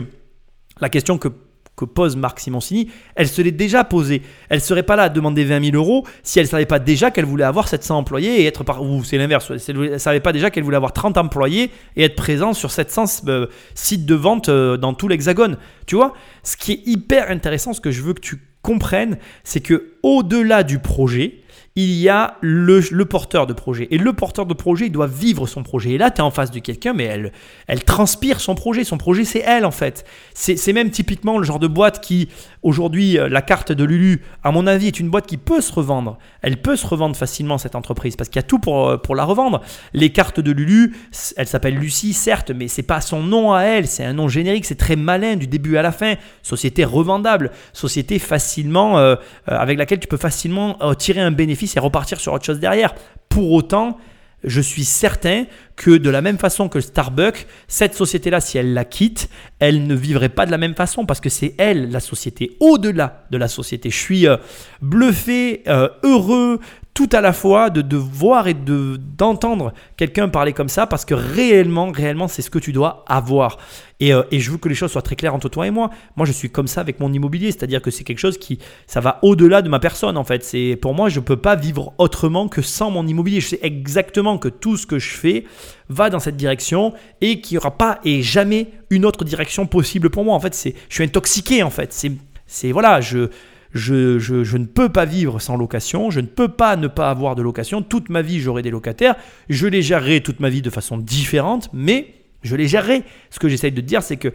la question que que pose Marc Simoncini, elle se l'est déjà posée. Elle serait pas là à demander 20 000 euros si elle savait pas déjà qu'elle voulait avoir 700 employés et être par... ou c'est l'inverse, elle savait pas déjà qu'elle voulait avoir 30 employés et être présent sur 700 euh, sites de vente euh, dans tout l'hexagone. Tu vois, ce qui est hyper intéressant, ce que je veux que tu comprennes, c'est que au-delà du projet, il y a le, porteur de projet. Et le porteur de projet, il doit vivre son projet. Et là, tu es en face de quelqu'un, mais elle, transpire son projet. Son projet, c'est elle, en fait. C'est même typiquement le genre de boîte qui, aujourd'hui, euh, la carte de Lulu, à mon avis, est une boîte qui peut se revendre. Elle peut se revendre facilement, cette entreprise, parce qu'il y a tout pour, euh, la revendre. Les cartes de Lulu, elle s'appelle Lucie, certes, mais c'est pas son nom à elle. C'est un nom générique. C'est très malin du début à la fin. Société revendable. Société facilement, euh, avec laquelle tu peux facilement tirer un bénéfice et repartir sur autre chose derrière. Pour autant, je suis certain que de la même façon que Starbucks, cette société-là, si elle la quitte, elle ne vivrait pas de la même façon parce que c'est elle, la société, au-delà de la société. Je suis euh, bluffé, euh, heureux, tout à la fois de, de voir et de d'entendre quelqu'un parler comme ça parce que réellement, réellement, c'est ce que tu dois avoir. Et, euh, et, je veux que les choses soient très claires entre toi et moi. Moi, je suis comme ça avec mon immobilier, c'est-à-dire que c'est quelque chose qui, ça va au-delà de ma personne en fait. C'est pour moi, je peux pas vivre autrement que sans mon immobilier. Je sais exactement que tout ce que je fais va dans cette direction et qu'il n'y aura pas et jamais une autre direction possible pour moi. En fait, c'est, je suis intoxiqué en fait. C'est, c'est voilà, je je, ne peux pas vivre sans location, je ne peux pas ne pas avoir de location. Toute ma vie, j'aurai des locataires. Je les gérerai toute ma vie de façon différente, mais je les gérerai. Ce que j'essaye de dire, c'est que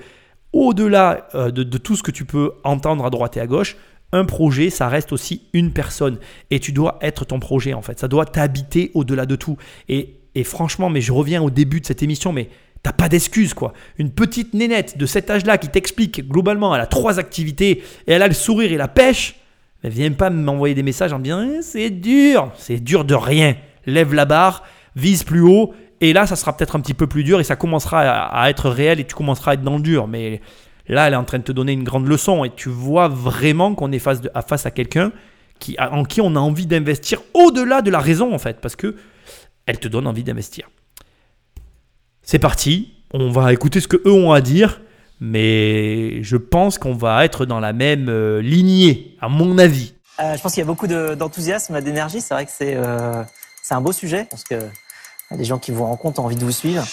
au-delà euh, de, tout ce que tu peux entendre à droite et à gauche, un projet, ça reste aussi une personne. Et tu dois être ton projet, en fait. Ça doit t'habiter au-delà de tout. Et franchement, mais je reviens au début de cette émission, mais T'as pas d'excuse quoi. Une petite nénette de cet âge-là qui t'explique globalement, elle a trois activités et elle a le sourire et la pêche. Mais viens pas m'envoyer des messages en me disant eh, c'est dur, c'est dur de rien. Lève la barre, vise plus haut et là ça sera peut-être un petit peu plus dur et ça commencera à, être réel et tu commenceras à être dans le dur. Mais là elle est en train de te donner une grande leçon et tu vois vraiment qu'on est face, à, face à quelqu'un en qui on a envie d'investir au-delà de la raison en fait parce que elle te donne envie d'investir. C'est parti, on va écouter ce que eux ont à dire, mais je pense qu'on va être dans la même euh, lignée, à mon avis. Euh, je pense qu'il y a beaucoup d'enthousiasme, d'énergie. C'est vrai que c'est euh, un beau sujet. parce que des gens qui vous rencontrent ont envie de vous suivre.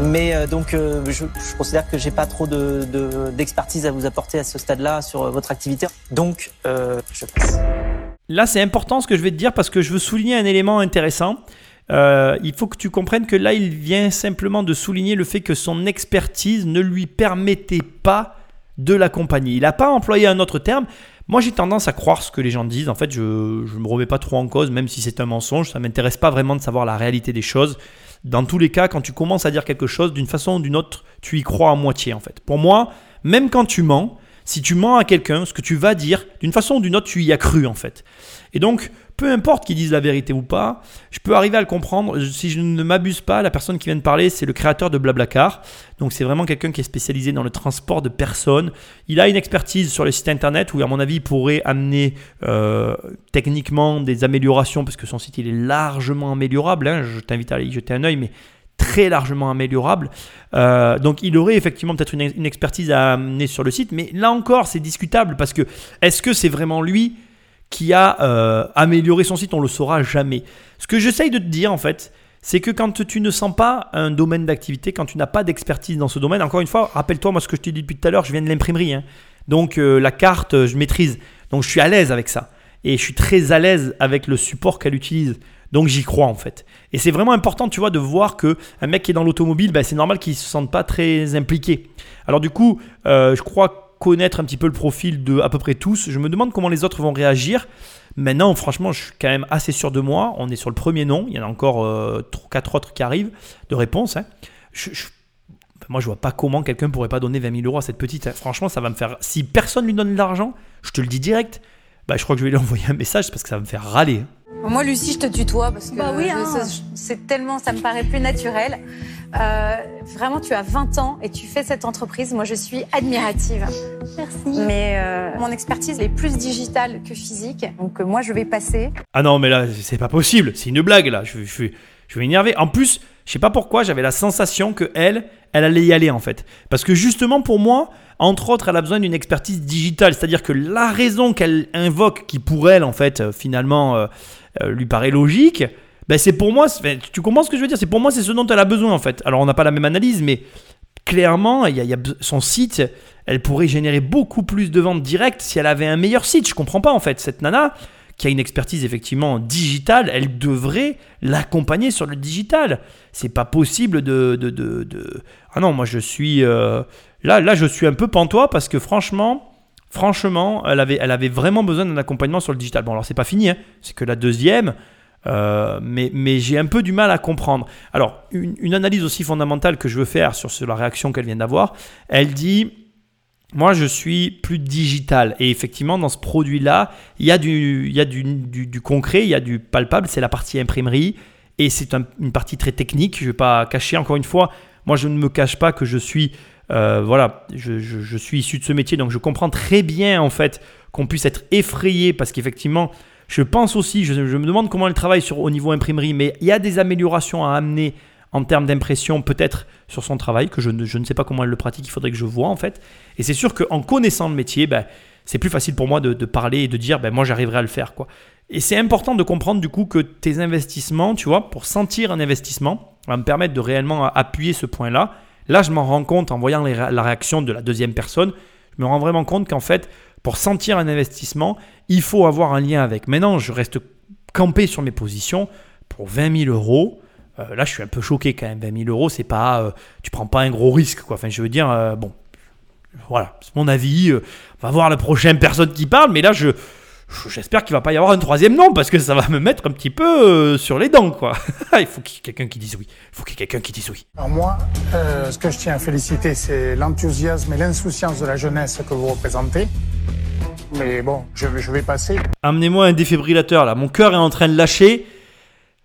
Mais donc, je, considère que j'ai pas trop d'expertise de, à vous apporter à ce stade-là sur votre activité. Donc, je passe. Là, c'est important ce que je vais te dire parce que je veux souligner un élément intéressant. Euh, il faut que tu comprennes que là, il vient simplement de souligner le fait que son expertise ne lui permettait pas de l'accompagner. Il n'a pas employé un autre terme. Moi, j'ai tendance à croire ce que les gens disent. En fait, je ne me remets pas trop en cause, même si c'est un mensonge. Ça ne m'intéresse pas vraiment de savoir la réalité des choses. Dans tous les cas, quand tu commences à dire quelque chose d'une façon ou d'une autre, tu y crois à moitié, en fait. Pour moi, même quand tu mens, si tu mens à quelqu'un, ce que tu vas dire, d'une façon ou d'une autre, tu y as cru, en fait. Et donc, peu importe qu'ils disent la vérité ou pas, je peux arriver à le comprendre. Si je ne m'abuse pas, la personne qui vient de parler, c'est le créateur de Blablacar. Donc c'est vraiment quelqu'un qui est spécialisé dans le transport de personnes. Il a une expertise sur le site internet où, à mon avis, il pourrait amener euh, techniquement des améliorations parce que son site il est largement améliorable. Hein. Je t'invite à aller y jeter un œil, mais très largement améliorable. Euh, donc il aurait effectivement peut-être une, une, expertise à amener sur le site, mais là encore c'est discutable parce que est-ce que c'est vraiment lui qui a euh, amélioré son site, on le saura jamais. Ce que j'essaye de te dire en fait, c'est que quand tu ne sens pas un domaine d'activité, quand tu n'as pas d'expertise dans ce domaine, encore une fois, rappelle-toi moi ce que je t'ai dit depuis tout à l'heure, je viens de l'imprimerie, hein. donc euh, la carte, je maîtrise, donc je suis à l'aise avec ça, et je suis très à l'aise avec le support qu'elle utilise. Donc j'y crois en fait. Et c'est vraiment important, tu vois, de voir que un mec qui est dans l'automobile, ben, c'est normal qu'il se sente pas très impliqué. Alors du coup, euh, je crois connaître un petit peu le profil de à peu près tous. Je me demande comment les autres vont réagir. Maintenant, franchement, je suis quand même assez sûr de moi. On est sur le premier nom. Il y en a encore euh, 4 autres qui arrivent de réponse. Hein. moi, je vois pas comment quelqu'un pourrait pas donner 20 000 euros à cette petite. Hein. Franchement, ça va me faire. Si personne lui donne de l'argent, je te le dis direct. Bah, je crois que je vais lui envoyer un message parce que ça va me faire râler. Moi, Lucie, je te tutoie parce que bah oui, hein. c'est tellement, ça me paraît plus naturel. Euh, vraiment, tu as 20 ans et tu fais cette entreprise. Moi, je suis admirative. Merci. Mais euh, mon expertise est plus digitale que physique. Donc, euh, moi, je vais passer. Ah non, mais là, c'est pas possible. C'est une blague, là. Je, je, je vais m'énerver. En plus, je sais pas pourquoi, j'avais la sensation que elle, elle allait y aller, en fait. Parce que justement, pour moi, entre autres, elle a besoin d'une expertise digitale. C'est-à-dire que la raison qu'elle invoque, qui pour elle, en fait, finalement, euh, euh, lui paraît logique, ben c'est pour moi, tu comprends ce que je veux dire? C'est pour moi, c'est ce dont elle a besoin, en fait. Alors, on n'a pas la même analyse, mais clairement, y a, son site, elle pourrait générer beaucoup plus de ventes directes si elle avait un meilleur site. Je comprends pas en fait. Cette nana qui a une expertise effectivement digitale, elle devrait l'accompagner sur le digital. C'est pas possible de, de, de, de- Ah non, moi je suis euh, là, là je suis un peu pantois parce que franchement. Franchement, elle avait, elle avait vraiment besoin d'un accompagnement sur le digital. Bon, alors c'est pas fini, hein. c'est que la deuxième, euh, mais, mais j'ai un peu du mal à comprendre. Alors, une, analyse aussi fondamentale que je veux faire sur, la réaction qu'elle vient d'avoir, elle dit moi, je suis plus digital. Et effectivement, dans ce produit-là, il y a, du, il y a du, concret, il y a du palpable, c'est la partie imprimerie. Et c'est un- une partie très technique. Je ne vais pas cacher, encore une fois, moi, je ne me cache pas que je suis, euh, voilà, je, suis issu de ce métier. Donc, je comprends très bien, en fait, qu'on puisse être effrayé parce qu'effectivement, je pense aussi, je, me demande comment elle travaille sur, au niveau imprimerie, mais il y a des améliorations à amener en termes d'impression, peut-être sur son travail, que je ne, sais pas comment elle le pratique, il faudrait que je vois en fait. Et c'est sûr qu'en connaissant le métier, ben, c'est plus facile pour moi de, de parler et de dire, ben, moi j'arriverai à le faire. Quoi. Et c'est important de comprendre du coup que tes investissements, tu vois, pour sentir un investissement, va me permettre de réellement appuyer ce point-là. Là, je m'en rends compte en voyant la réaction de la deuxième personne. Je me rends vraiment compte qu'en fait, pour sentir un investissement, il faut avoir un lien avec. Maintenant, je reste campé sur mes positions pour 20 000 euros. Euh, là, je suis un peu choqué quand même. 20 000 euros, c'est pas, euh, tu prends pas un gros risque, quoi. Enfin, je veux dire, euh, bon, voilà, c'est mon avis. on va voir la prochaine personne qui parle, mais là, je- j'espère qu'il va pas y avoir un troisième nom parce que ça va me mettre un petit peu euh, sur les dents, quoi. il faut qu'il y ait quelqu'un qui dise oui. Il faut qu'il y ait quelqu'un qui dise oui. Alors moi, euh, ce que je tiens à féliciter, c'est l'enthousiasme et l'insouciance de la jeunesse que vous représentez. Mais bon, je, vais- je vais passer. Amenez-moi un défibrillateur là. Mon cœur est en train de lâcher.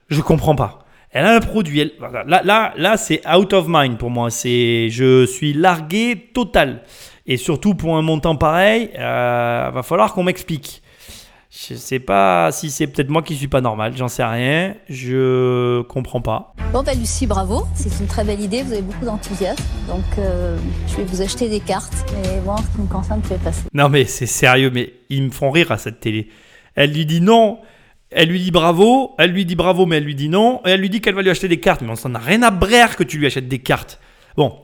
Je comprends pas. Elle a un produit. elle-. Là, là, là, c'est out of mind pour moi. C'est, je suis largué total. Et surtout pour un montant pareil, euh, va falloir qu'on m'explique. Je sais pas si c'est peut-être moi qui suis pas normal. J'en sais rien. Je comprends pas. Bon, bah, Lucie, bravo. C'est une très belle idée. Vous avez beaucoup d'enthousiasme. Donc, euh, je vais vous acheter des cartes. Mais moi, en ce qui me concerne, tu vais passer. Non mais c'est sérieux, mais ils me font rire à cette télé. Elle lui dit non, elle lui dit bravo, elle lui dit bravo, mais elle lui dit non, et elle lui dit qu'elle va lui acheter des cartes, mais on s'en a rien à brère que tu lui achètes des cartes. Bon,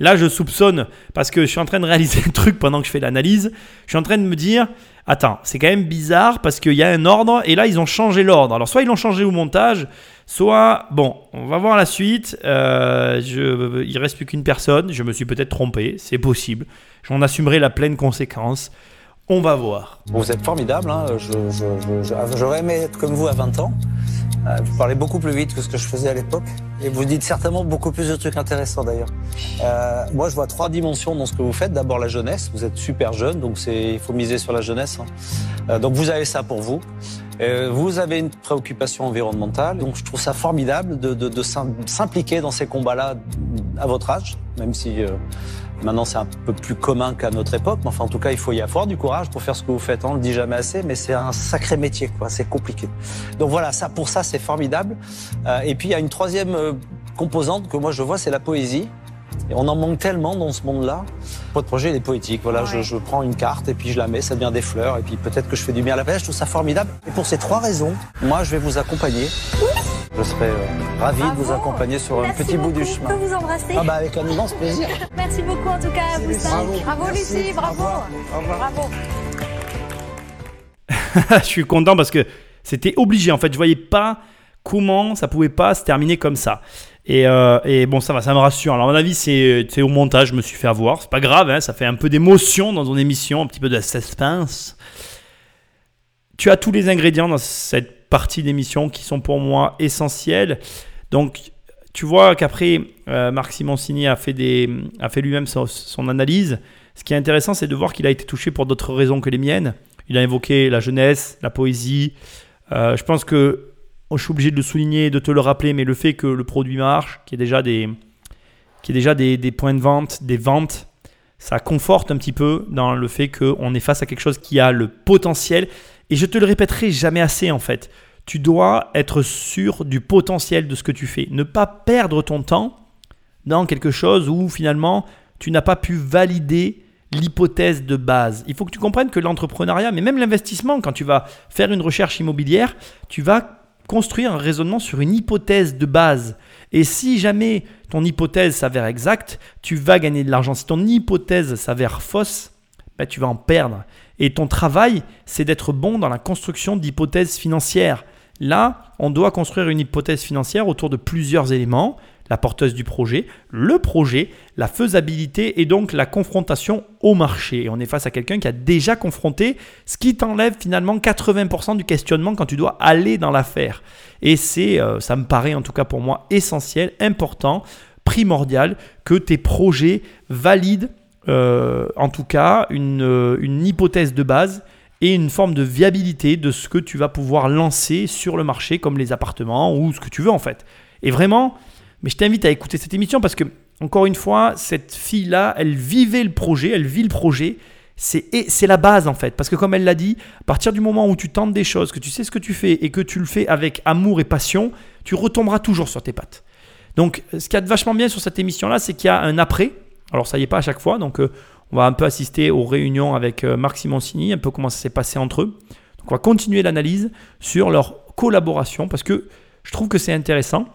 là je soupçonne, parce que je suis en train de réaliser un truc pendant que je fais l'analyse, je suis en train de me dire, attends, c'est quand même bizarre, parce qu'il y a un ordre, et là ils ont changé l'ordre. Alors soit ils l'ont changé au montage, soit, bon, on va voir la suite, euh, je, il reste plus qu'une personne, je me suis peut-être trompé, c'est possible, j'en assumerai la pleine conséquence. On va voir. Vous êtes formidable. Hein. J'aurais aimé être comme vous à 20 ans. Euh, Vous parlez beaucoup plus vite que ce que je faisais à l'époque. Et vous dites certainement beaucoup plus de trucs intéressants d'ailleurs. Euh, moi, je vois trois dimensions dans ce que vous faites. D'abord, la jeunesse. Vous êtes super jeune, donc il faut miser sur la jeunesse. hein. Euh, donc vous avez ça pour vous. Vous avez une préoccupation environnementale. Donc je trouve ça formidable de, de, de s'im- s'impliquer dans ces combats-là à votre âge, même si Maintenant, c'est un peu plus commun qu'à notre époque, mais enfin, en tout cas, il faut y avoir du courage pour faire ce que vous faites. hein. On le dit jamais assez, mais c'est un sacré métier, quoi. C'est compliqué. Donc voilà, ça, pour ça, c'est formidable. Euh, et puis, il y a une troisième euh, composante que moi je vois, c'est la poésie. Et on en manque tellement dans ce monde-là. Votre projet, il est poétique. Voilà, je, je prends une carte et puis je la mets, ça devient des fleurs. Et puis peut-être que je fais du bien à la planète. Je trouve ça formidable. Et pour ces trois raisons, moi, je vais vous accompagner. Je serai euh, ravi de vous accompagner sur un Merci petit bout du beaucoup. Je chemin. peux vous embrasser. Ah bah avec un immense plaisir. Merci beaucoup en tout cas à vous cinq. Bravo, Lucie, bravo. Bravo. je suis content parce que c'était obligé. En fait, je voyais pas comment ça pouvait pas se terminer comme ça. Et, euh, et bon, ça va, ça me rassure. Alors, à mon avis, c'est c'est au montage, je me suis fait avoir. C'est pas grave, hein, ça fait un peu d'émotion dans ton émission, un petit peu de suspense. Tu as tous les ingrédients dans cette partie d'émission qui sont pour moi essentiels. Donc, tu vois qu'après, euh, Marc Simoncini a fait, des, fait lui-même son, analyse. Ce qui est intéressant, c'est de voir qu'il a été touché pour d'autres raisons que les miennes. Il a évoqué la jeunesse, la poésie. Euh, je pense que oh, je suis obligé de le souligner de te le rappeler, mais le fait que le produit marche, qu'il y ait déjà des, y déjà des, des points de vente, des ventes, ça conforte un petit peu dans le fait qu'on est face à quelque chose qui a le potentiel. Et je te le répéterai jamais assez en fait. Tu dois être sûr du potentiel de ce que tu fais. Ne pas perdre ton temps dans quelque chose où finalement tu n'as pas pu valider l'hypothèse de base. Il faut que tu comprennes que l'entrepreneuriat, mais même l'investissement, quand tu vas faire une recherche immobilière, tu vas construire un raisonnement sur une hypothèse de base. Et si jamais ton hypothèse s'avère exacte, tu vas gagner de l'argent. Si ton hypothèse s'avère fausse, ben, tu vas en perdre. Et ton travail, c'est d'être bon dans la construction d'hypothèses financières. Là, on doit construire une hypothèse financière autour de plusieurs éléments la porteuse du projet, le projet, la faisabilité et donc la confrontation au marché. Et on est face à quelqu'un qui a déjà confronté, ce qui t'enlève finalement 80% du questionnement quand tu dois aller dans l'affaire. Et c'est, euh, ça me paraît en tout cas pour moi essentiel, important, primordial que tes projets valident en tout cas une, euh, une hypothèse de base et une forme de viabilité de ce que tu vas pouvoir lancer sur le marché comme les appartements ou ce que tu veux en fait. Et vraiment, mais je t'invite à écouter cette émission parce que, encore une fois, cette fille-là, elle vivait le projet, elle vit le projet. C'est la base en fait. Parce que comme elle l'a dit, à partir du moment où tu tentes des choses, que tu sais ce que tu fais et que tu le fais avec amour et passion, tu retomberas toujours sur tes pattes. Donc ce qui est vachement bien sur cette émission-là, c'est qu'il y a un après. Alors ça y est pas à chaque fois. Donc euh, on va un peu assister aux réunions avec euh, Marc Simoncini, un peu comment ça s'est passé entre eux. Donc on va continuer l'analyse sur leur collaboration parce que je trouve que c'est intéressant.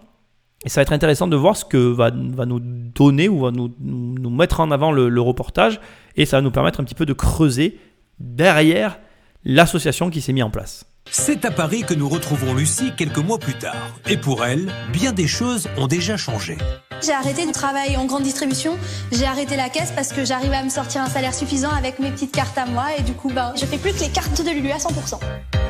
Et ça va être intéressant de voir ce que va, nous donner ou va nous, nous mettre en avant le, le, reportage. Et ça va nous permettre un petit peu de creuser derrière l'association qui s'est mise en place. C'est à Paris que nous retrouvons Lucie quelques mois plus tard. Et pour elle, bien des choses ont déjà changé. J'ai arrêté de travailler en grande distribution. J'ai arrêté la caisse parce que j'arrivais à me sortir un salaire suffisant avec mes petites cartes à moi. Et du coup, ben, je fais plus que les cartes de Lulu à 100%.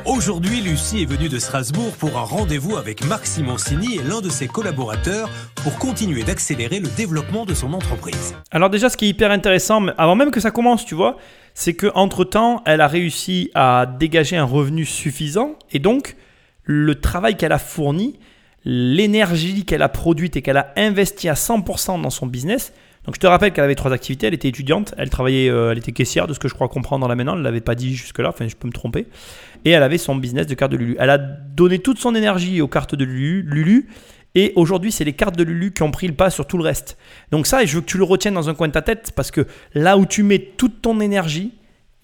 Aujourd'hui, Lucie est venue de Strasbourg pour un rendez-vous avec Marc Simoncini et l'un de ses collaborateurs pour continuer d'accélérer le développement de son entreprise. Alors déjà, ce qui est hyper intéressant, avant même que ça commence, tu vois, c'est qu'entre temps, elle a réussi à dégager un revenu suffisant et donc le travail qu'elle a fourni, l'énergie qu'elle a produite et qu'elle a investi à 100% dans son business. Donc je te rappelle qu'elle avait trois activités. Elle était étudiante, elle travaillait, euh, elle était caissière de ce que je crois comprendre la maintenant. Elle ne l'avait pas dit jusque-là, enfin je peux me tromper. Et elle avait son business de cartes de Lulu. Elle a donné toute son énergie aux cartes de Lulu. Lulu et aujourd'hui, c'est les cartes de Lulu qui ont pris le pas sur tout le reste. Donc ça, je veux que tu le retiennes dans un coin de ta tête parce que là où tu mets toute ton énergie,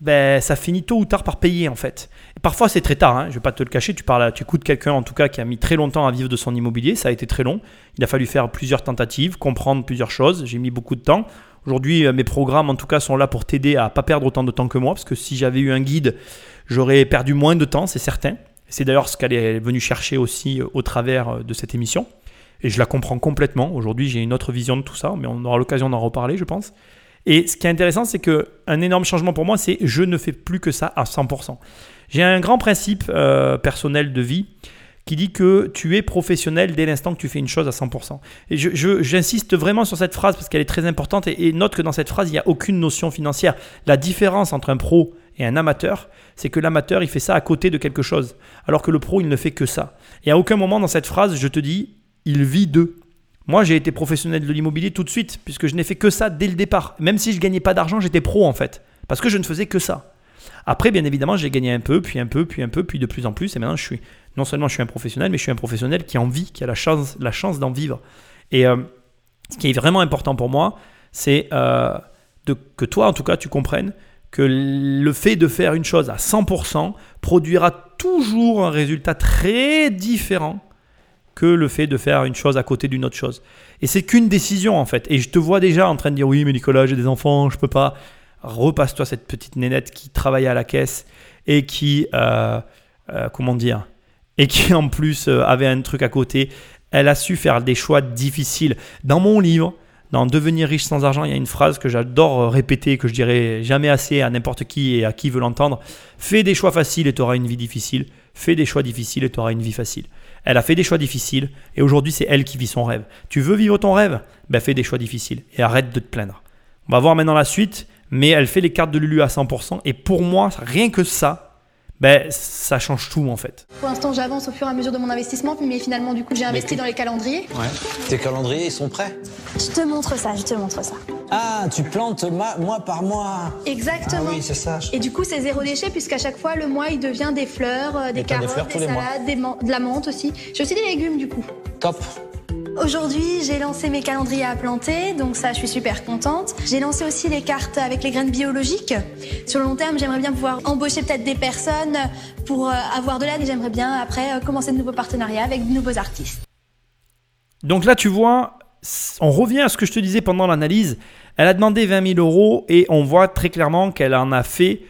ben, ça finit tôt ou tard par payer en fait. Et parfois c'est très tard, hein, je ne vais pas te le cacher, tu parles, tu écoutes quelqu'un en tout cas qui a mis très longtemps à vivre de son immobilier, ça a été très long, il a fallu faire plusieurs tentatives, comprendre plusieurs choses, j'ai mis beaucoup de temps. Aujourd'hui mes programmes en tout cas sont là pour t'aider à pas perdre autant de temps que moi, parce que si j'avais eu un guide, j'aurais perdu moins de temps, c'est certain. C'est d'ailleurs ce qu'elle est venue chercher aussi au travers de cette émission. Et je la comprends complètement. Aujourd'hui, j'ai une autre vision de tout ça, mais on aura l'occasion d'en reparler, je pense. Et ce qui est intéressant, c'est qu'un énorme changement pour moi, c'est je ne fais plus que ça à 100%. J'ai un grand principe euh, personnel de vie qui dit que tu es professionnel dès l'instant que tu fais une chose à 100%. Et j'insiste vraiment sur cette phrase parce qu'elle est très importante et, et, note que dans cette phrase, il n'y a aucune notion financière. La différence entre un pro et un amateur, c'est que l'amateur, il fait ça à côté de quelque chose, alors que le pro, il ne fait que ça. Et à aucun moment dans cette phrase, je te dis, il vit d'eux. Moi, j'ai été professionnel de l'immobilier tout de suite, puisque je n'ai fait que ça dès le départ. Même si je gagnais pas d'argent, j'étais pro en fait, parce que je ne faisais que ça. Après, bien évidemment, j'ai gagné un peu, puis un peu, puis un peu, puis de plus en plus. Et maintenant, je suis non seulement je suis un professionnel, mais je suis un professionnel qui en vit, qui a la chance, la chance d'en vivre. Et euh, ce qui est vraiment important pour moi, c'est euh, que toi, en tout cas, tu comprennes que le fait de faire une chose à 100% produira toujours un résultat très différent que le fait de faire une chose à côté d'une autre chose. Et c'est qu'une décision en fait. Et je te vois déjà en train de dire oui mais Nicolas j'ai des enfants, je peux pas. Repasse-toi cette petite nénette qui travaillait à la caisse et qui, euh, euh, comment dire, et qui en plus euh, avait un truc à côté. Elle a su faire des choix difficiles. Dans mon livre, dans Devenir riche sans argent, il y a une phrase que j'adore répéter, que je dirais jamais assez à n'importe qui et à qui veut l'entendre. Fais des choix faciles et tu auras une vie difficile. Fais des choix difficiles et tu auras une vie facile. Elle a fait des choix difficiles et aujourd'hui c'est elle qui vit son rêve. Tu veux vivre ton rêve? Ben fais des choix difficiles et arrête de te plaindre. On va voir maintenant la suite, mais elle fait les cartes de Lulu à 100% et pour moi, rien que ça, ben ça change tout en fait. Pour l'instant, j'avance au fur et à mesure de mon investissement, mais finalement, du coup, j'ai investi dans les calendriers. Ouais. Tes calendriers, ils sont prêts? Je te montre ça, je te montre ça. Ah, tu plantes ma- mois par mois. Exactement. Ah oui, c'est ça. Et du coup, c'est zéro déchet, puisqu'à chaque fois, le mois, il devient des fleurs, euh, des carottes, fleurs des, salades, des man- de la menthe aussi. J'ai aussi des légumes, du coup. Top. Aujourd'hui, j'ai lancé mes calendriers à planter, donc ça, je suis super contente. J'ai lancé aussi les cartes avec les graines biologiques. Sur le long terme, j'aimerais bien pouvoir embaucher peut-être des personnes pour euh, avoir de l'aide et j'aimerais bien après euh, commencer de nouveaux partenariats avec de nouveaux artistes. Donc là, tu vois, on revient à ce que je te disais pendant l'analyse. Elle a demandé 20 000 euros et on voit très clairement qu'elle en a fait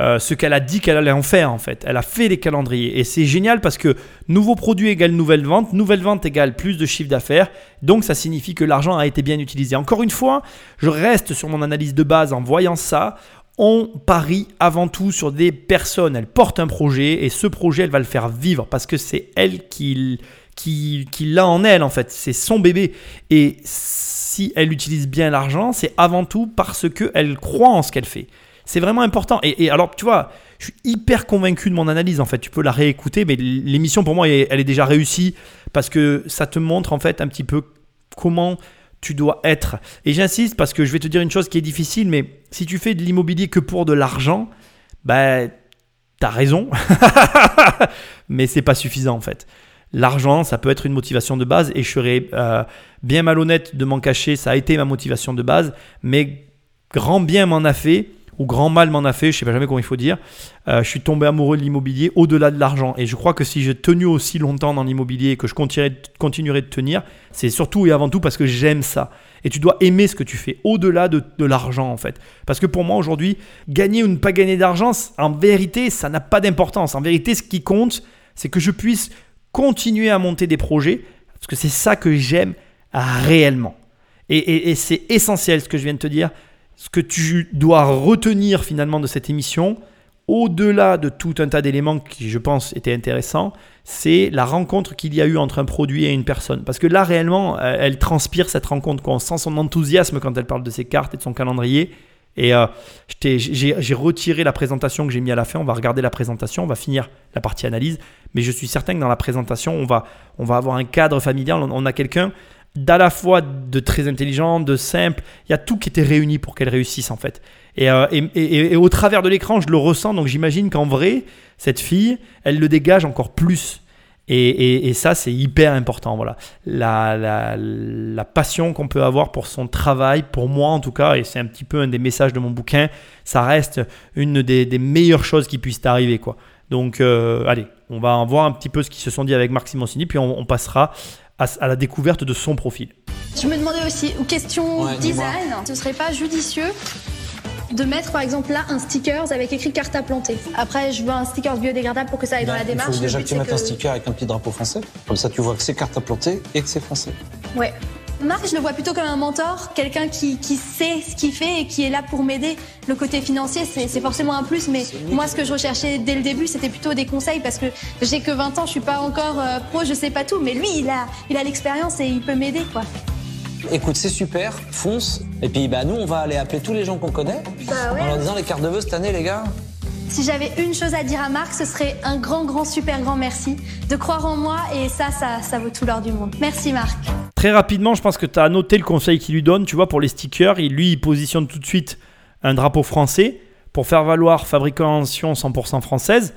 euh, ce qu'elle a dit qu'elle allait en faire en fait. Elle a fait les calendriers et c'est génial parce que nouveau produit égale nouvelle vente, nouvelle vente égale plus de chiffre d'affaires. Donc ça signifie que l'argent a été bien utilisé. Encore une fois, je reste sur mon analyse de base en voyant ça. On parie avant tout sur des personnes. Elle porte un projet et ce projet, elle va le faire vivre parce que c'est elle qui, qui, l'a en elle en fait. C'est son bébé. Et si elle utilise bien l'argent, c'est avant tout parce qu'elle croit en ce qu'elle fait. C'est vraiment important. Et, alors, tu vois, je suis hyper convaincu de mon analyse en fait. Tu peux la réécouter, mais l'émission pour moi, elle est- déjà réussie parce que ça te montre en fait un petit peu comment tu dois être. Et j'insiste parce que je vais te dire une chose qui est difficile, mais si tu fais de l'immobilier que pour de l'argent, ben, t'as raison, mais c'est pas suffisant en fait. L'argent, ça peut être une motivation de base et je serais euh, bien malhonnête de m'en cacher, ça a été ma motivation de base, mais grand bien m'en a fait, ou grand mal m'en a fait, je sais pas jamais comment il faut dire. Euh, je suis tombé amoureux de l'immobilier au-delà de l'argent. Et je crois que si j'ai tenu aussi longtemps dans l'immobilier et que je continuerai, continuerai de tenir, c'est surtout et avant tout parce que j'aime ça. Et tu dois aimer ce que tu fais au-delà de, de l'argent en fait. Parce que pour moi aujourd'hui, gagner ou ne pas gagner d'argent, en vérité, ça n'a pas d'importance. En vérité, ce qui compte, c'est que je puisse continuer à monter des projets. Parce que c'est ça que j'aime réellement. Et, et- et c'est essentiel ce que je viens de te dire. Ce que tu dois retenir finalement de cette émission, au-delà de tout un tas d'éléments qui, je pense, étaient intéressants, c'est la rencontre qu'il y a eu entre un produit et une personne. Parce que là, réellement, euh, elle transpire cette rencontre. quoi. On sent son enthousiasme quand elle parle de ses cartes et de son calendrier. Et euh, j'ai retiré la présentation que j'ai mis à la fin. On va regarder la présentation, on va finir la partie analyse. Mais je suis certain que dans la présentation, on va, on va avoir un cadre familial. On, on a quelqu'un d'à la fois de très intelligent, de simple. Il y a tout qui était réuni pour qu'elle réussisse en fait. Et, euh, et, et- et au travers de l'écran, je le ressens. Donc j'imagine qu'en vrai, cette fille, elle le dégage encore plus. Et, et- et ça, c'est hyper important. Voilà. La, la- la passion qu'on peut avoir pour son travail, pour moi en tout cas, et c'est un petit peu un des messages de mon bouquin, ça reste une des, des meilleures choses qui puissent t'arriver. Quoi. Donc, euh, allez, on va en voir un petit peu ce qu'ils se sont dit avec Marc Simoncini, puis on, on passera à, à la découverte de son profil. Je me demandais aussi, question Ouais, design, ce serait pas judicieux de mettre par exemple là un sticker avec écrit carte à planter. Après, je veux un sticker biodégradable pour que ça aille dans la Il démarche. faut Le déjà que tu mettes un sticker avec un petit drapeau français. Comme ça, tu vois que c'est carte à planter et que c'est français. Ouais. Marc, je le vois plutôt comme un mentor, quelqu'un qui, qui sait ce qu'il fait et qui est là pour m'aider. Le côté financier, c'est c'est forcément un plus, mais moi, ce que je recherchais dès le début, c'était plutôt des conseils parce que j'ai que 20 ans, je suis pas encore euh, pro, je sais pas tout, mais lui, il a il a l'expérience et il peut m'aider, quoi. Écoute, c'est super, fonce. Et puis, bah, nous, on va aller appeler tous les gens qu'on connaît. Bah ouais. En leur disant les cartes de vœux cette année, les gars. Si j'avais une chose à dire à Marc, ce serait un grand, grand, super grand merci de croire en moi et ça, ça, ça vaut tout l'or du monde. Merci Marc. Très rapidement, je pense que tu as noté le conseil qu'il lui donne. Tu vois, pour les stickers, il, lui, il positionne tout de suite un drapeau français pour faire valoir fabrication 100% française.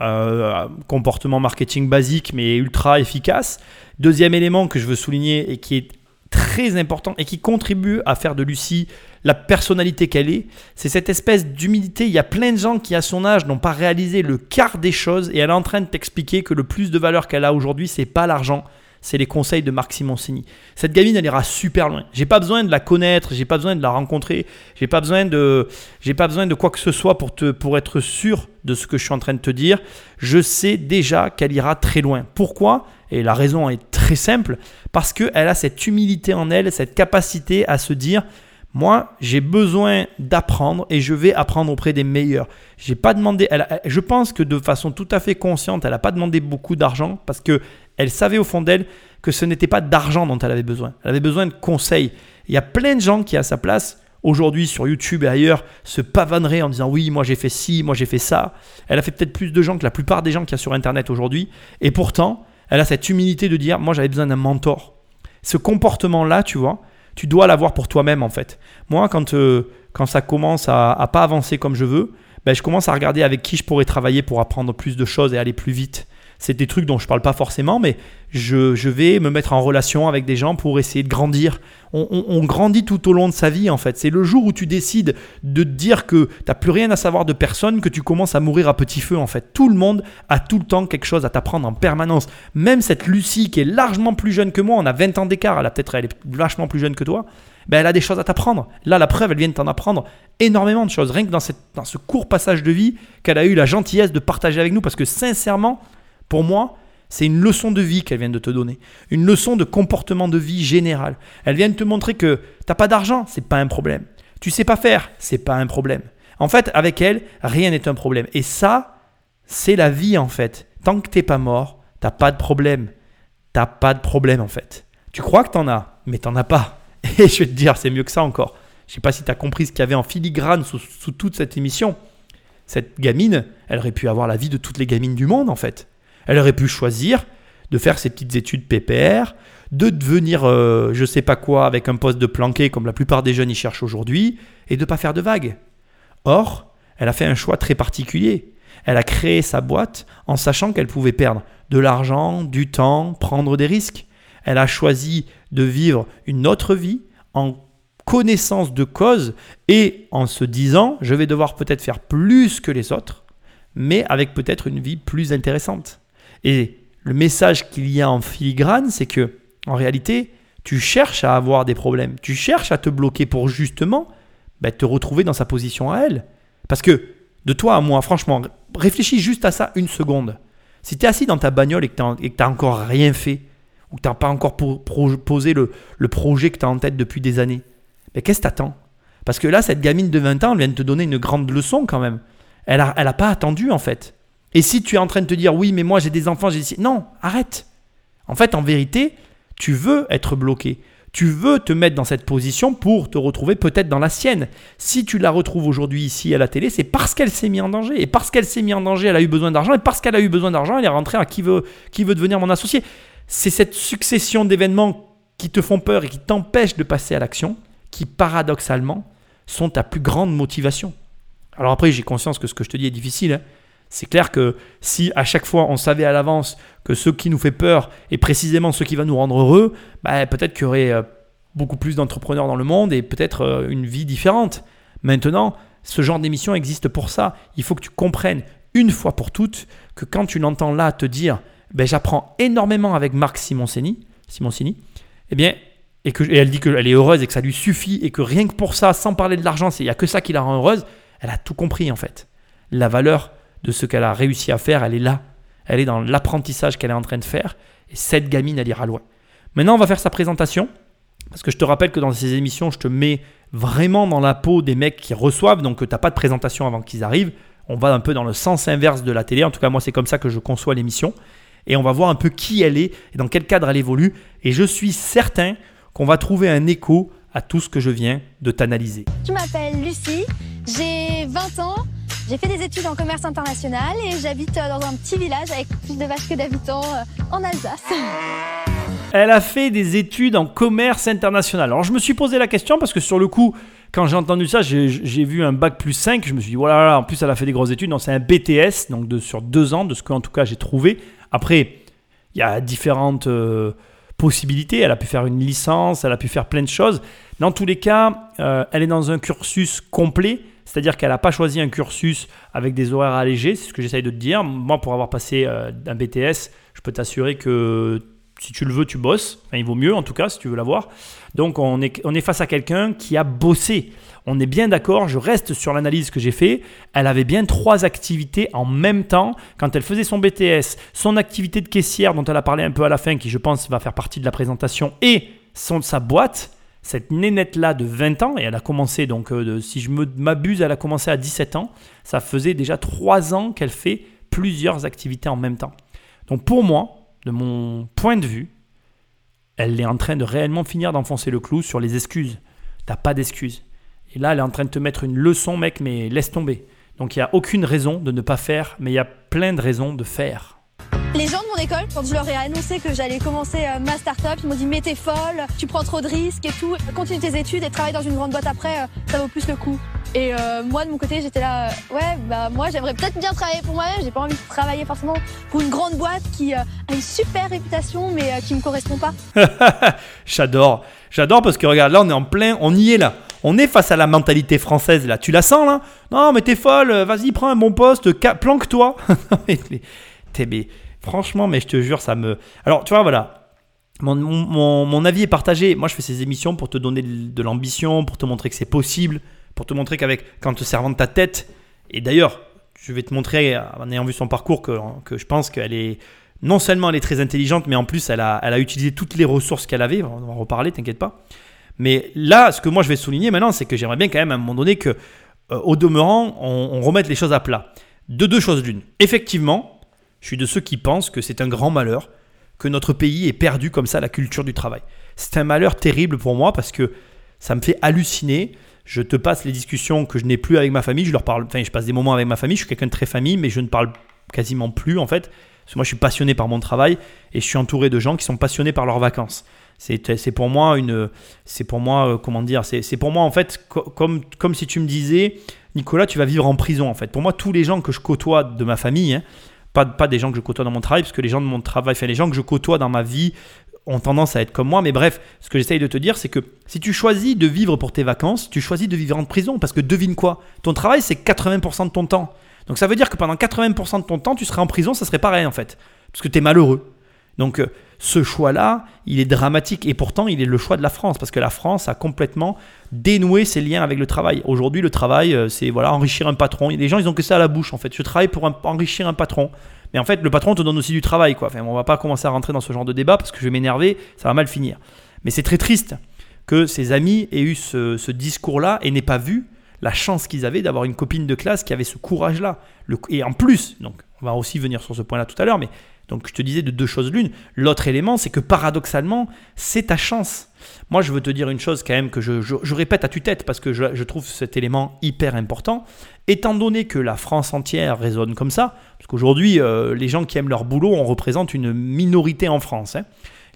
Euh, comportement marketing basique mais ultra efficace. Deuxième élément que je veux souligner et qui est très important et qui contribue à faire de Lucie la personnalité qu'elle est, c'est cette espèce d'humilité. Il y a plein de gens qui, à son âge, n'ont pas réalisé le quart des choses et elle est en train de t'expliquer que le plus de valeur qu'elle a aujourd'hui, c'est pas l'argent, c'est les conseils de Marc Simoncini. Cette gamine, elle ira super loin. J'ai pas besoin de la connaître, j'ai pas besoin de la rencontrer, j'ai pas besoin de, j'ai pas besoin de quoi que ce soit pour te, pour être sûr de ce que je suis en train de te dire. Je sais déjà qu'elle ira très loin. Pourquoi? Et la raison est très simple, parce qu'elle a cette humilité en elle, cette capacité à se dire. Moi, j'ai besoin d'apprendre et je vais apprendre auprès des meilleurs. J'ai pas demandé. Je pense que de façon tout à fait consciente, elle n'a pas demandé beaucoup d'argent parce que elle savait au fond d'elle que ce n'était pas d'argent dont elle avait besoin. Elle avait besoin de conseils. Il y a plein de gens qui, à sa place, aujourd'hui sur YouTube et ailleurs se pavanerait en disant oui, moi j'ai fait ci, moi j'ai fait ça. Elle a fait peut-être plus de gens que la plupart des gens qu'il y a sur Internet aujourd'hui. Et pourtant, elle a cette humilité de dire moi j'avais besoin d'un mentor. Ce comportement-là, tu vois, tu dois l'avoir pour toi-même en fait. Moi, quand, euh, quand ça commence à, à pas avancer comme je veux, ben, je commence à regarder avec qui je pourrais travailler pour apprendre plus de choses et aller plus vite c'est des trucs dont je parle pas forcément, mais je, vais me mettre en relation avec des gens pour essayer de grandir. On, grandit tout au long de sa vie, en fait. C'est le jour où tu décides de te dire que tu n'as plus rien à savoir de personne que tu commences à mourir à petit feu, en fait. Tout le monde a tout le temps quelque chose à t'apprendre en permanence. Même cette Lucie qui est largement plus jeune que moi, on a 20 ans d'écart, elle a peut-être elle est vachement plus jeune que toi. Ben, elle a des choses à t'apprendre. Là, la preuve, elle vient de t'en apprendre énormément de choses, rien que dans, cette, dans ce court passage de vie qu'elle a eu la gentillesse de partager avec nous, parce que sincèrement, pour moi, c'est une leçon de vie qu'elle vient de te donner, une leçon de comportement de vie général. Elle vient de te montrer que tu n'as pas d'argent, c'est pas un problème. Tu sais pas faire, c'est pas un problème. En fait, avec elle, rien n'est un problème. Et ça, c'est la vie en fait. Tant que t'es pas mort, t'as pas de problème. T'as pas de problème en fait. Tu crois que tu en as, mais t'en as pas. Et je vais te dire, c'est mieux que ça encore. Je sais pas si tu as compris ce qu'il y avait en filigrane sous toute cette émission. Cette gamine, elle aurait pu avoir la vie de toutes les gamines du monde en fait. Elle aurait pu choisir de faire ses petites études PPR, de devenir euh, je sais pas quoi avec un poste de planqué comme la plupart des jeunes y cherchent aujourd'hui, et de ne pas faire de vagues. Or, elle a fait un choix très particulier. Elle a créé sa boîte en sachant qu'elle pouvait perdre de l'argent, du temps, prendre des risques. Elle a choisi de vivre une autre vie en connaissance de cause et en se disant je vais devoir peut-être faire plus que les autres, mais avec peut-être une vie plus intéressante. Et le message qu'il y a en filigrane, c'est que en réalité, tu cherches à avoir des problèmes, tu cherches à te bloquer pour justement bah, te retrouver dans sa position à elle. Parce que de toi à moi, franchement, réfléchis juste à ça une seconde. Si tu es assis dans ta bagnole et que tu n'as encore rien fait, ou que tu n'as pas encore posé le, projet que tu as en tête depuis des années, mais qu'est-ce que t'attends? Parce que là, cette gamine de 20 ans, vient de te donner une grande leçon quand même. Elle n'a elle a pas attendu en fait. Et si tu es en train de te dire oui, mais moi j'ai des enfants, j'ai dit non, arrête. En fait, en vérité, tu veux être bloqué. Tu veux te mettre dans cette position pour te retrouver peut-être dans la sienne. Si tu la retrouves aujourd'hui ici à la télé, c'est parce qu'elle s'est mise en danger. Et parce qu'elle s'est mise en danger, elle a eu besoin d'argent. Et parce qu'elle a eu besoin d'argent, elle est rentrée à qui veut, qui veut devenir mon associé. C'est cette succession d'événements qui te font peur et qui t'empêchent de passer à l'action qui, paradoxalement, sont ta plus grande motivation. Alors après, j'ai conscience que ce que je te dis est difficile. Hein. C'est clair que si à chaque fois on savait à l'avance que ce qui nous fait peur est précisément ce qui va nous rendre heureux, bah, peut-être qu'il y aurait euh, beaucoup plus d'entrepreneurs dans le monde et peut-être euh, une vie différente. Maintenant, ce genre d'émission existe pour ça. Il faut que tu comprennes une fois pour toutes que quand tu l'entends là te dire ben, j'apprends énormément avec Marc Simoncini, Simoncini eh bien, et, que, et elle dit qu'elle est heureuse et que ça lui suffit et que rien que pour ça, sans parler de l'argent, il n'y a que ça qui la rend heureuse, elle a tout compris en fait. La valeur de ce qu'elle a réussi à faire, elle est là. Elle est dans l'apprentissage qu'elle est en train de faire. Et cette gamine, elle ira loin. Maintenant, on va faire sa présentation. Parce que je te rappelle que dans ces émissions, je te mets vraiment dans la peau des mecs qui reçoivent. Donc, tu n'as pas de présentation avant qu'ils arrivent. On va un peu dans le sens inverse de la télé. En tout cas, moi, c'est comme ça que je conçois l'émission. Et on va voir un peu qui elle est et dans quel cadre elle évolue. Et je suis certain qu'on va trouver un écho à tout ce que je viens de t'analyser. Je m'appelle Lucie, j'ai 20 ans. J'ai fait des études en commerce international et j'habite euh, dans un petit village avec plus de vaches que d'habitants euh, en Alsace. Elle a fait des études en commerce international. Alors je me suis posé la question parce que sur le coup, quand j'ai entendu ça, j'ai vu un bac plus 5. Je me suis dit, voilà, en plus elle a fait des grosses études. C'est un BTS, donc sur deux ans, de ce qu'en tout cas j'ai trouvé. Après, il y a différentes euh, possibilités. Elle a pu faire une licence, elle a pu faire plein de choses. Dans tous les cas, elle est dans un cursus complet c'est-à-dire qu'elle n'a pas choisi un cursus avec des horaires allégés, c'est ce que j'essaye de te dire. Moi, pour avoir passé euh, un BTS, je peux t'assurer que si tu le veux, tu bosses. il vaut mieux en tout cas si tu veux l'avoir. Donc on est, face à quelqu'un qui a bossé. On est bien d'accord, je reste sur l'analyse que j'ai fait. Elle avait bien trois activités en même temps quand elle faisait son BTS, son activité de caissière dont elle a parlé un peu à la fin, qui je pense va faire partie de la présentation, et son, sa boîte cette nénette-là de 20 ans, et elle a commencé, donc euh, si je m'abuse, elle a commencé à 17 ans, ça faisait déjà 3 ans qu'elle fait plusieurs activités en même temps. Donc pour moi, de mon point de vue, elle est en train de réellement finir d'enfoncer le clou sur les excuses. T'as pas d'excuses. Et là, elle est en train de te mettre une leçon, mec, mais laisse tomber. Donc il n'y a aucune raison de ne pas faire, mais il y a plein de raisons de faire. Les gens de mon école, quand je leur ai annoncé que j'allais commencer euh, ma start-up, ils m'ont dit mais t'es folle, tu prends trop de risques et tout. Continue tes études et travaille dans une grande boîte après, euh, ça vaut plus le coup. Et euh, moi de mon côté j'étais là, ouais bah moi j'aimerais peut-être bien travailler pour moi-même, j'ai pas envie de travailler forcément pour une grande boîte qui a une super réputation mais qui me correspond pas. J'adore. J'adore parce que regarde, là on est en plein, on y est là. On est face à la mentalité française là. Tu la sens là? Non mais t'es folle, vas-y prends un bon poste, planque-toi. Franchement, mais je te jure, ça me... Alors tu vois, voilà. Mon, mon- mon- avis est partagé. Moi je fais ces émissions pour te donner de l'ambition, pour te montrer que c'est possible, pour te montrer qu'avec, qu'en te servant de ta tête, et d'ailleurs, je vais te montrer, en ayant vu son parcours, que, que je pense qu'elle est non seulement elle est très intelligente, mais en plus elle a, elle a utilisé toutes les ressources qu'elle avait. On va en reparler, t'inquiète pas. Mais là, ce que moi je vais souligner maintenant, c'est que j'aimerais bien quand même à un moment donné que, euh, au demeurant, on, on remette les choses à plat. De deux choses l'une. Effectivement, je suis de ceux qui pensent que c'est un grand malheur que notre pays ait perdu comme ça la culture du travail. C'est un malheur terrible pour moi parce que ça me fait halluciner. Je te passe les discussions que je n'ai plus avec ma famille. Je leur parle, enfin, je passe des moments avec ma famille. Je suis quelqu'un de très famille, mais je ne parle quasiment plus en fait. Parce que moi, je suis passionné par mon travail et je suis entouré de gens qui sont passionnés par leurs vacances. C'est pour moi une, c'est pour moi euh, comment dire, c'est pour moi en fait co- comme comme si tu me disais, Nicolas, tu vas vivre en prison en fait. Pour moi, tous les gens que je côtoie de ma famille, hein, pas des gens que je côtoie dans mon travail, parce que les gens de mon travail, enfin les gens que je côtoie dans ma vie ont tendance à être comme moi. Mais bref, ce que j'essaye de te dire, c'est que si tu choisis de vivre pour tes vacances, tu choisis de vivre en prison. Parce que devine quoi? Ton travail, c'est 80% de ton temps. Donc ça veut dire que pendant 80% de ton temps, tu serais en prison, ça serait pareil en fait. Parce que tu es malheureux. Donc euh, ce choix-là, il est dramatique. Et pourtant, il est le choix de la France. Parce que la France a complètement dénoué ses liens avec le travail. Aujourd'hui, le travail, euh, c'est voilà, enrichir un patron. Les gens, ils ont que ça à la bouche en fait. Je travaille pour enrichir un patron. Mais en fait, le patron te donne aussi du travail. Quoi. Enfin, on va pas commencer à rentrer dans ce genre de débat parce que je vais m'énerver, ça va mal finir. Mais c'est très triste que ses amis aient eu ce, ce discours-là et n'aient pas vu la chance qu'ils avaient d'avoir une copine de classe qui avait ce courage-là. Et en plus, donc on va aussi venir sur ce point-là tout à l'heure, mais donc je te disais de deux choses l'une. L'autre élément, c'est que paradoxalement, c'est ta chance. Moi, je veux te dire une chose quand même que je, je- répète à tue-tête parce que je, je trouve cet élément hyper important. Étant donné que la France entière résonne comme ça, parce qu'aujourd'hui, euh, les gens qui aiment leur boulot, on représente une minorité en France. hein.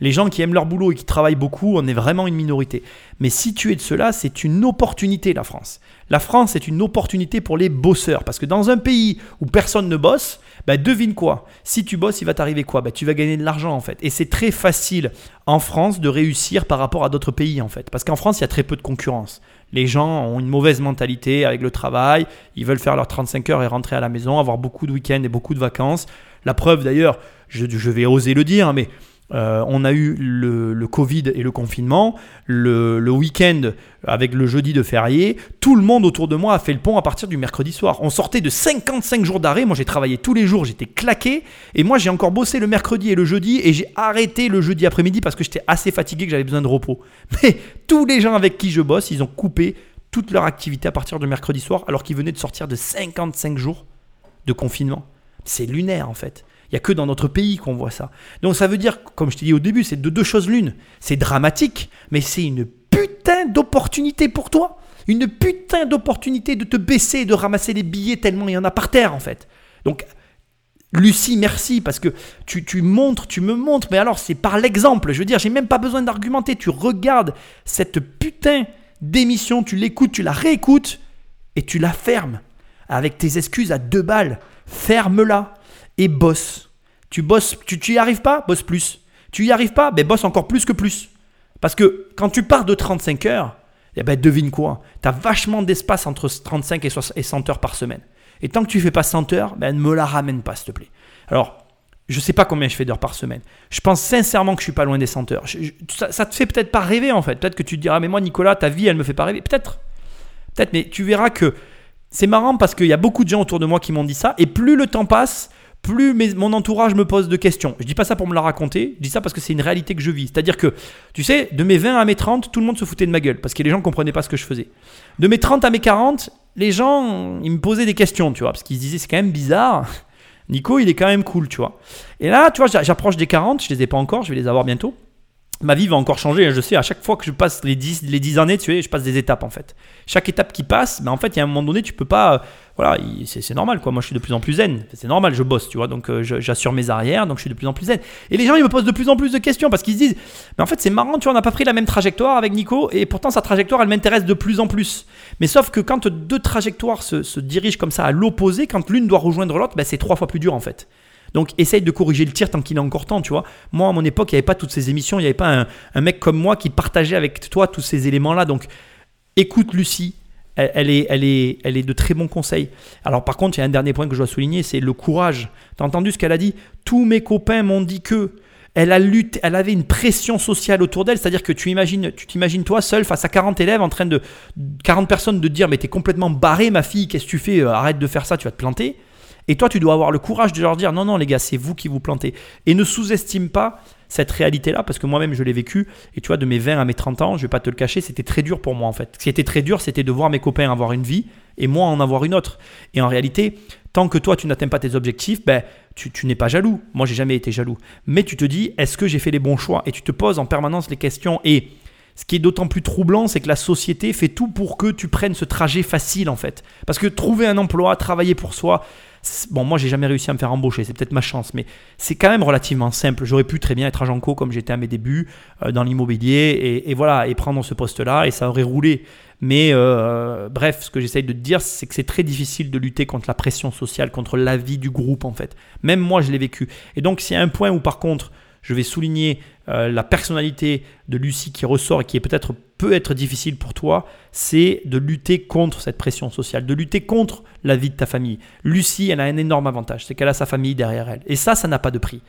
Les gens qui aiment leur boulot et qui travaillent beaucoup, on est vraiment une minorité. Mais si tu es de cela, c'est une opportunité, la France. La France est une opportunité pour les bosseurs. Parce que dans un pays où personne ne bosse, bah devine quoi? Si tu bosses, il va t'arriver quoi? Bah, Tu vas gagner de l'argent en fait. Et c'est très facile en France de réussir par rapport à d'autres pays en fait. Parce qu'en France, il y a très peu de concurrence. Les gens ont une mauvaise mentalité avec le travail. Ils veulent faire leurs 35 heures et rentrer à la maison, avoir beaucoup de week-ends et beaucoup de vacances. La preuve d'ailleurs, je, je vais oser le dire, mais euh, on a eu le, le Covid et le confinement, le, le week-end avec le jeudi de férié. Tout le monde autour de moi a fait le pont à partir du mercredi soir. On sortait de 55 jours d'arrêt. Moi, j'ai travaillé tous les jours, j'étais claqué. Et moi, j'ai encore bossé le mercredi et le jeudi. Et j'ai arrêté le jeudi après-midi parce que j'étais assez fatigué, que j'avais besoin de repos. Mais tous les gens avec qui je bosse, ils ont coupé toute leur activité à partir de mercredi soir alors qu'ils venaient de sortir de 55 jours de confinement. C'est lunaire en fait. Il n'y a que dans notre pays qu'on voit ça. Donc ça veut dire, comme je t'ai dit au début, c'est de deux choses l'une. C'est dramatique, mais c'est une putain d'opportunité pour toi. Une putain d'opportunité de te baisser de ramasser les billets tellement il y en a par terre en fait. Donc Lucie, merci, parce que tu, tu montres, tu me montres, mais alors c'est par l'exemple. Je veux dire, j'ai même pas besoin d'argumenter. Tu regardes cette putain d'émission, tu l'écoutes, tu la réécoutes, et tu la fermes. Avec tes excuses à deux balles. Ferme-la et bosse. Tu bosses, tu, tu y arrives pas, bosse plus. Tu y arrives pas, ben bosse encore plus que plus. Parce que quand tu pars de 35 heures, eh ben devine quoi Tu as vachement d'espace entre 35 et 60 et 100 heures par semaine. Et tant que tu fais pas 100 heures, ben ne me la ramène pas, s'il te plaît. Alors, je sais pas combien je fais d'heures par semaine. Je pense sincèrement que je suis pas loin des 100 heures. Ça, ça te fait peut-être pas rêver en fait. Peut-être que tu te diras, mais moi, Nicolas, ta vie, elle me fait pas rêver. Peut-être. Peut-être, mais tu verras que c'est marrant parce qu'il y a beaucoup de gens autour de moi qui m'ont dit ça. Et plus le temps passe, plus mes- mon entourage me pose de questions. Je dis pas ça pour me la raconter, je dis ça parce que c'est une réalité que je vis. C'est-à-dire que, tu sais, de mes 20 à mes 30, tout le monde se foutait de ma gueule parce que les gens comprenaient pas ce que je faisais. De mes 30 à mes 40, les gens, ils me posaient des questions, tu vois, parce qu'ils se disaient, c'est quand même bizarre. Nico, il est quand même cool, tu vois. Et là, tu vois, j'a- j'approche des 40, je les ai pas encore, je vais les avoir bientôt. ma vie va encore changer. Je sais, à chaque fois que je passe les 10, les 10 années, tu sais, je passe des étapes en fait. Chaque étape qui passe, ben, en fait, il y a un moment donné, tu peux pas. Voilà, il- c'est normal quoi. Moi, je suis de plus en plus zen. C'est normal, je bosse, tu vois. Donc, euh, j'assure mes arrières, donc je suis de plus en plus zen. Et les gens, ils me posent de plus en plus de questions parce qu'ils se disent, mais en fait, c'est marrant, tu vois, on n'a pas pris la même trajectoire avec Nico et pourtant sa trajectoire, elle m'intéresse de plus en plus. Mais sauf que quand deux trajectoires se, dirigent comme ça à l'opposé, quand l'une doit rejoindre l'autre, ben, c'est trois fois plus dur en fait. Donc essaye de corriger le tir tant qu'il est encore temps, tu vois. Moi, à mon époque, il n'y avait pas toutes ces émissions, il n'y avait pas un, un mec comme moi qui partageait avec toi tous ces éléments-là. Donc écoute Lucie, elle, est, elle, est, elle est de très bons conseils. Alors par contre, il y a un dernier point que je dois souligner, c'est le courage. T'as entendu ce qu'elle a dit? Tous mes copains m'ont dit que... Elle a lutté, elle avait une pression sociale autour d'elle, c'est-à-dire que tu imagines, tu t'imagines toi seul face à 40 élèves en train de 40 personnes de dire mais t'es complètement barré ma fille, qu'est-ce que tu fais? Euh, Arrête de faire ça, tu vas te planter. Et toi, tu dois avoir le courage de leur dire non, non, les gars, c'est vous qui vous plantez. Et ne sous-estime pas cette réalité-là, parce que moi-même, je l'ai vécu. Et tu vois, de mes 20 à mes 30 ans, je vais pas te le cacher, c'était très dur pour moi, en fait. Ce qui était très dur, c'était de voir mes copains avoir une vie et moi en avoir une autre. Et en réalité, tant que toi, tu n'atteins pas tes objectifs, ben, tu, n'es pas jaloux. Moi, j'ai jamais été jaloux. Mais tu te dis, est-ce que j'ai fait les bons choix? Et tu te poses en permanence les questions. Et ce qui est d'autant plus troublant, c'est que la société fait tout pour que tu prennes ce trajet facile en fait. Parce que trouver un emploi, travailler pour soi, bon moi j'ai jamais réussi à me faire embaucher, c'est peut-être ma chance, mais c'est quand même relativement simple. J'aurais pu très bien être agent co comme j'étais à mes débuts euh, dans l'immobilier et, voilà et prendre ce poste-là et ça aurait roulé. Mais euh, bref, ce que j'essaye de te dire, c'est que c'est très difficile de lutter contre la pression sociale, contre l'avis du groupe en fait. Même moi je l'ai vécu. Et donc a un point où par contre je vais souligner euh, la personnalité de Lucie qui ressort et qui est peut-être peut être difficile pour toi, c'est de lutter contre cette pression sociale, de lutter contre la vie de ta famille. Lucie, elle a un énorme avantage, c'est qu'elle a sa famille derrière elle. Et ça, ça n'a pas de prix.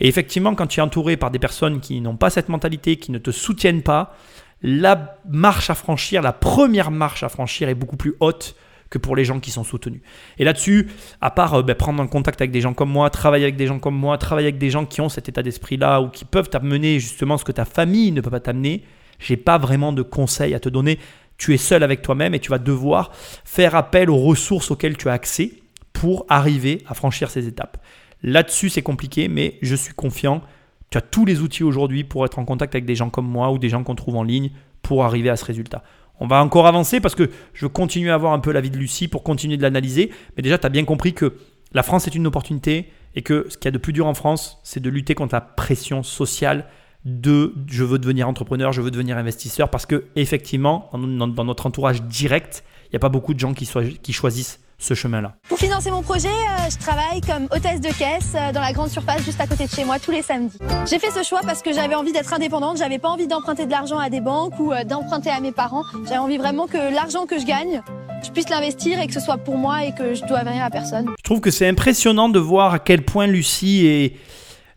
Et effectivement, quand tu es entouré par des personnes qui n'ont pas cette mentalité, qui ne te soutiennent pas, la marche à franchir, la première marche à franchir est beaucoup plus haute que pour les gens qui sont soutenus. Et là-dessus, à part euh, ben, prendre en contact avec des gens comme moi, travailler avec des gens comme moi, travailler avec des gens qui ont cet état d'esprit-là ou qui peuvent t'amener justement ce que ta famille ne peut pas t'amener, j'ai pas vraiment de conseils à te donner. Tu es seul avec toi-même et tu vas devoir faire appel aux ressources auxquelles tu as accès pour arriver à franchir ces étapes. Là-dessus, c'est compliqué, mais je suis confiant. Tu as tous les outils aujourd'hui pour être en contact avec des gens comme moi ou des gens qu'on trouve en ligne pour arriver à ce résultat. On va encore avancer parce que je continue à avoir un peu la vie de Lucie pour continuer de l'analyser. Mais déjà, tu as bien compris que la France est une opportunité et que ce qu'il y a de plus dur en France, c'est de lutter contre la pression sociale de je veux devenir entrepreneur, je veux devenir investisseur parce que effectivement, dans, dans notre entourage direct, il n'y a pas beaucoup de gens qui, choisissent ce chemin-là. Pour financer mon projet, euh, je travaille comme hôtesse de caisse euh, dans la grande surface juste à côté de chez moi tous les samedis. J'ai fait ce choix parce que j'avais envie d'être indépendante, j'avais pas envie d'emprunter de l'argent à des banques ou euh, d'emprunter à mes parents. J'avais envie vraiment que l'argent que je gagne, je puisse l'investir et que ce soit pour moi et que je dois rien à personne. Je trouve que c'est impressionnant de voir à quel point Lucie est,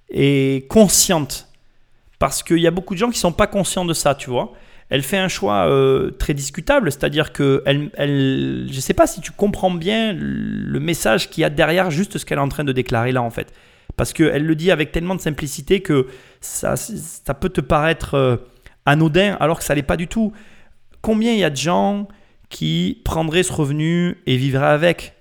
est consciente. Parce qu'il y a beaucoup de gens qui ne sont pas conscients de ça, tu vois. Elle fait un choix euh, très discutable, c'est-à-dire que elle, elle, je ne sais pas si tu comprends bien le message qu'il y a derrière juste ce qu'elle est en train de déclarer là, en fait. Parce qu'elle le dit avec tellement de simplicité que ça, ça peut te paraître euh, anodin alors que ça l'est pas du tout. Combien il y a de gens qui prendraient ce revenu et vivraient avec?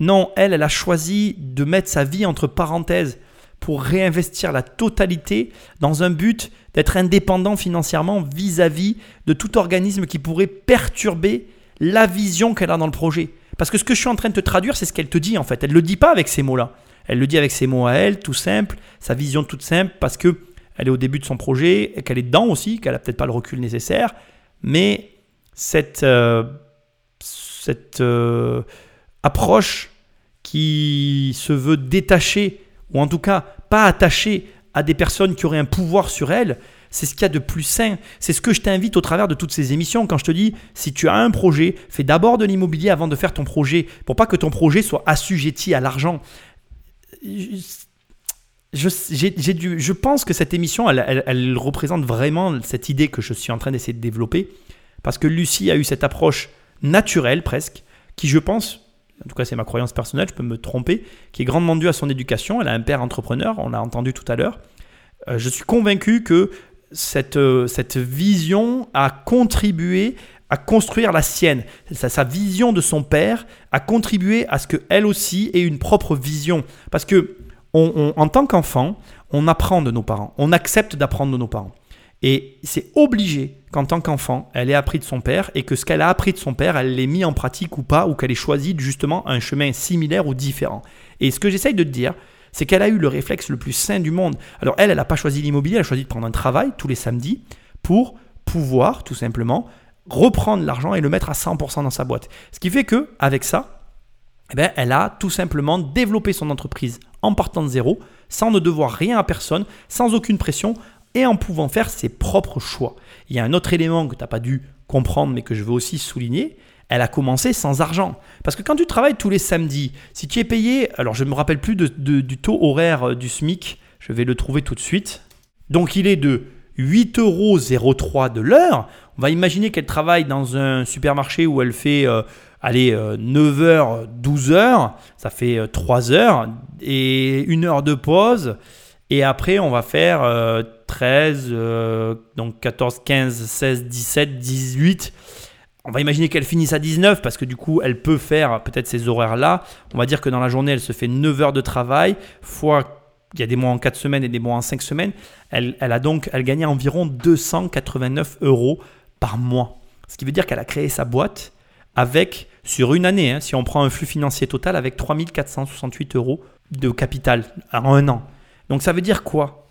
Non, elle, elle a choisi de mettre sa vie entre parenthèses pour réinvestir la totalité dans un but d'être indépendant financièrement vis-à-vis de tout organisme qui pourrait perturber la vision qu'elle a dans le projet. Parce que ce que je suis en train de te traduire, c'est ce qu'elle te dit en fait. Elle ne le dit pas avec ces mots-là. Elle le dit avec ses mots à elle, tout simple, sa vision toute simple, parce que elle est au début de son projet, et qu'elle est dedans aussi, qu'elle a peut-être pas le recul nécessaire, mais cette, euh, cette euh, approche qui se veut détachée, ou en tout cas pas attachée à des personnes qui auraient un pouvoir sur elle, c'est ce qu'il y a de plus sain. C'est ce que je t'invite au travers de toutes ces émissions. Quand je te dis, si tu as un projet, fais d'abord de l'immobilier avant de faire ton projet, pour pas que ton projet soit assujetti à l'argent. Je, dû- je pense que cette émission, elle- elle représente vraiment cette idée que je suis en train d'essayer de développer, parce que Lucie a eu cette approche naturelle presque, qui je pense, en tout cas c'est ma croyance personnelle, je peux me tromper, qui est grandement due à son éducation. Elle a un père entrepreneur, on l'a entendu tout à l'heure. Euh, je suis convaincu que cette, euh, cette vision a contribué à construire la sienne. Sa, sa vision de son père a contribué à ce qu'elle aussi ait une propre vision. Parce que en tant qu'enfant, on apprend de nos parents, on accepte d'apprendre de nos parents. Et c'est obligé qu'en tant qu'enfant, elle ait appris de son père et que ce qu'elle a appris de son père, elle l'ait mis en pratique ou pas, ou qu'elle ait choisi justement un chemin similaire ou différent. Et ce que j'essaye de te dire, c'est qu'elle a eu le réflexe le plus sain du monde. Alors elle, elle n'a pas choisi l'immobilier, elle a choisi de prendre un travail tous les samedis pour pouvoir tout simplement reprendre l'argent et le mettre à 100% dans sa boîte. Ce qui fait que avec ça, eh ben, elle a tout simplement développé son entreprise en partant de zéro, sans ne devoir rien à personne, sans aucune pression, et en pouvant faire ses propres choix. Il y a un autre élément que tu n'as pas dû comprendre, mais que je veux aussi souligner. Elle a commencé sans argent. Parce que quand tu travailles tous les samedis, si tu es payé, alors je ne me rappelle plus du taux horaire euh, du SMIC, je vais le trouver tout de suite. Donc il est de 8,03 euros de l'heure. On va imaginer qu'elle travaille dans un supermarché où elle fait euh, allez, 9h, euh, 12h, ça fait 3 heures, et une heure de pause. Et après, on va faire 13, euh, donc 14, 15, 16, 17, 18. On va imaginer qu'elle finisse à 19 parce que du coup, elle peut faire peut-être ces horaires-là. On va dire que dans la journée, elle se fait 9 heures de travail, fois il y a des mois en 4 semaines et des mois en 5 semaines. Elle, elle a donc, elle environ 289 euros par mois. Ce qui veut dire qu'elle a créé sa boîte avec, sur une année, hein, si on prend un flux financier total, avec 3468 euros de capital en un an. Donc ça veut dire quoi?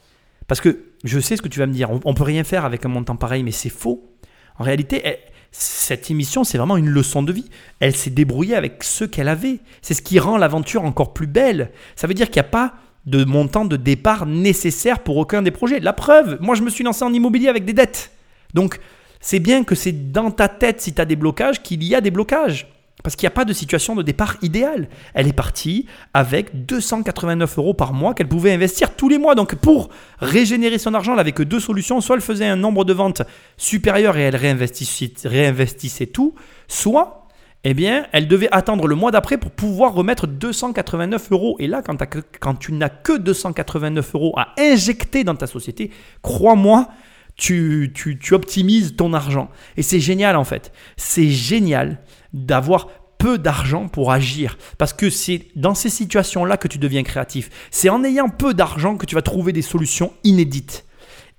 Parce que je sais ce que tu vas me dire, on, peut rien faire avec un montant pareil, mais c'est faux. En réalité, cette émission, c'est vraiment une leçon de vie. Elle s'est débrouillée avec ce qu'elle avait. C'est ce qui rend l'aventure encore plus belle. Ça veut dire qu'il n'y a pas de montant de départ nécessaire pour aucun des projets. La preuve, moi je me suis lancé en immobilier avec des dettes. Donc c'est bien que c'est dans ta tête, si tu as des blocages, qu'il y a des blocages. Parce qu'il n'y a pas de situation de départ idéale. Elle est partie avec 289 euros par mois qu'elle pouvait investir tous les mois. Donc pour régénérer son argent, elle n'avait que deux solutions. Soit elle faisait un nombre de ventes supérieur et elle réinvestissait, tout, soit eh bien, elle devait attendre le mois d'après pour pouvoir remettre 289 euros. Et là, quand, tu n'as que 289 euros à injecter dans ta société, crois-moi, tu optimises ton argent. Et c'est génial en fait. C'est génial d'avoir peu d'argent pour agir. Parce que c'est dans ces situations-là que tu deviens créatif. C'est en ayant peu d'argent que tu vas trouver des solutions inédites.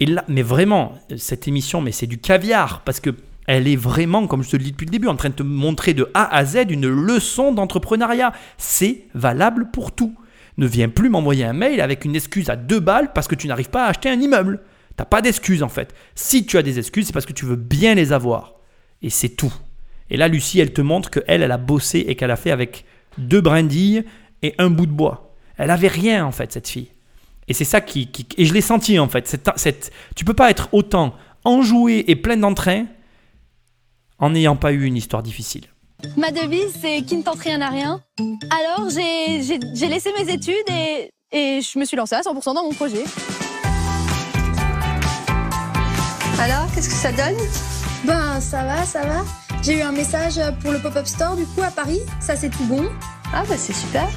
Et là, mais vraiment, cette émission, mais c'est du caviar. Parce que elle est vraiment, comme je te le dis depuis le début, en train de te montrer de A à Z une leçon d'entrepreneuriat. C'est valable pour tout. Ne viens plus m'envoyer un mail avec une excuse à deux balles parce que tu n'arrives pas à acheter un immeuble. T'as pas d'excuses en fait. Si tu as des excuses, c'est parce que tu veux bien les avoir. Et c'est tout. Et là, Lucie, elle te montre qu'elle, elle a bossé et qu'elle a fait avec deux brindilles et un bout de bois. Elle avait rien, en fait, cette fille. Et c'est ça qui, Et je l'ai senti, en fait. Cette, cette, tu peux pas être autant enjoué et plein d'entrain en n'ayant pas eu une histoire difficile. Ma devise, c'est qui ne tente rien à rien. Alors, j'ai laissé mes études et, et je me suis lancée à 100% dans mon projet. Alors, qu'est-ce que ça donne? Ben, ça va, ça va. J'ai eu un message pour le pop-up store du coup à Paris, ça c'est tout bon. Ah bah c'est super.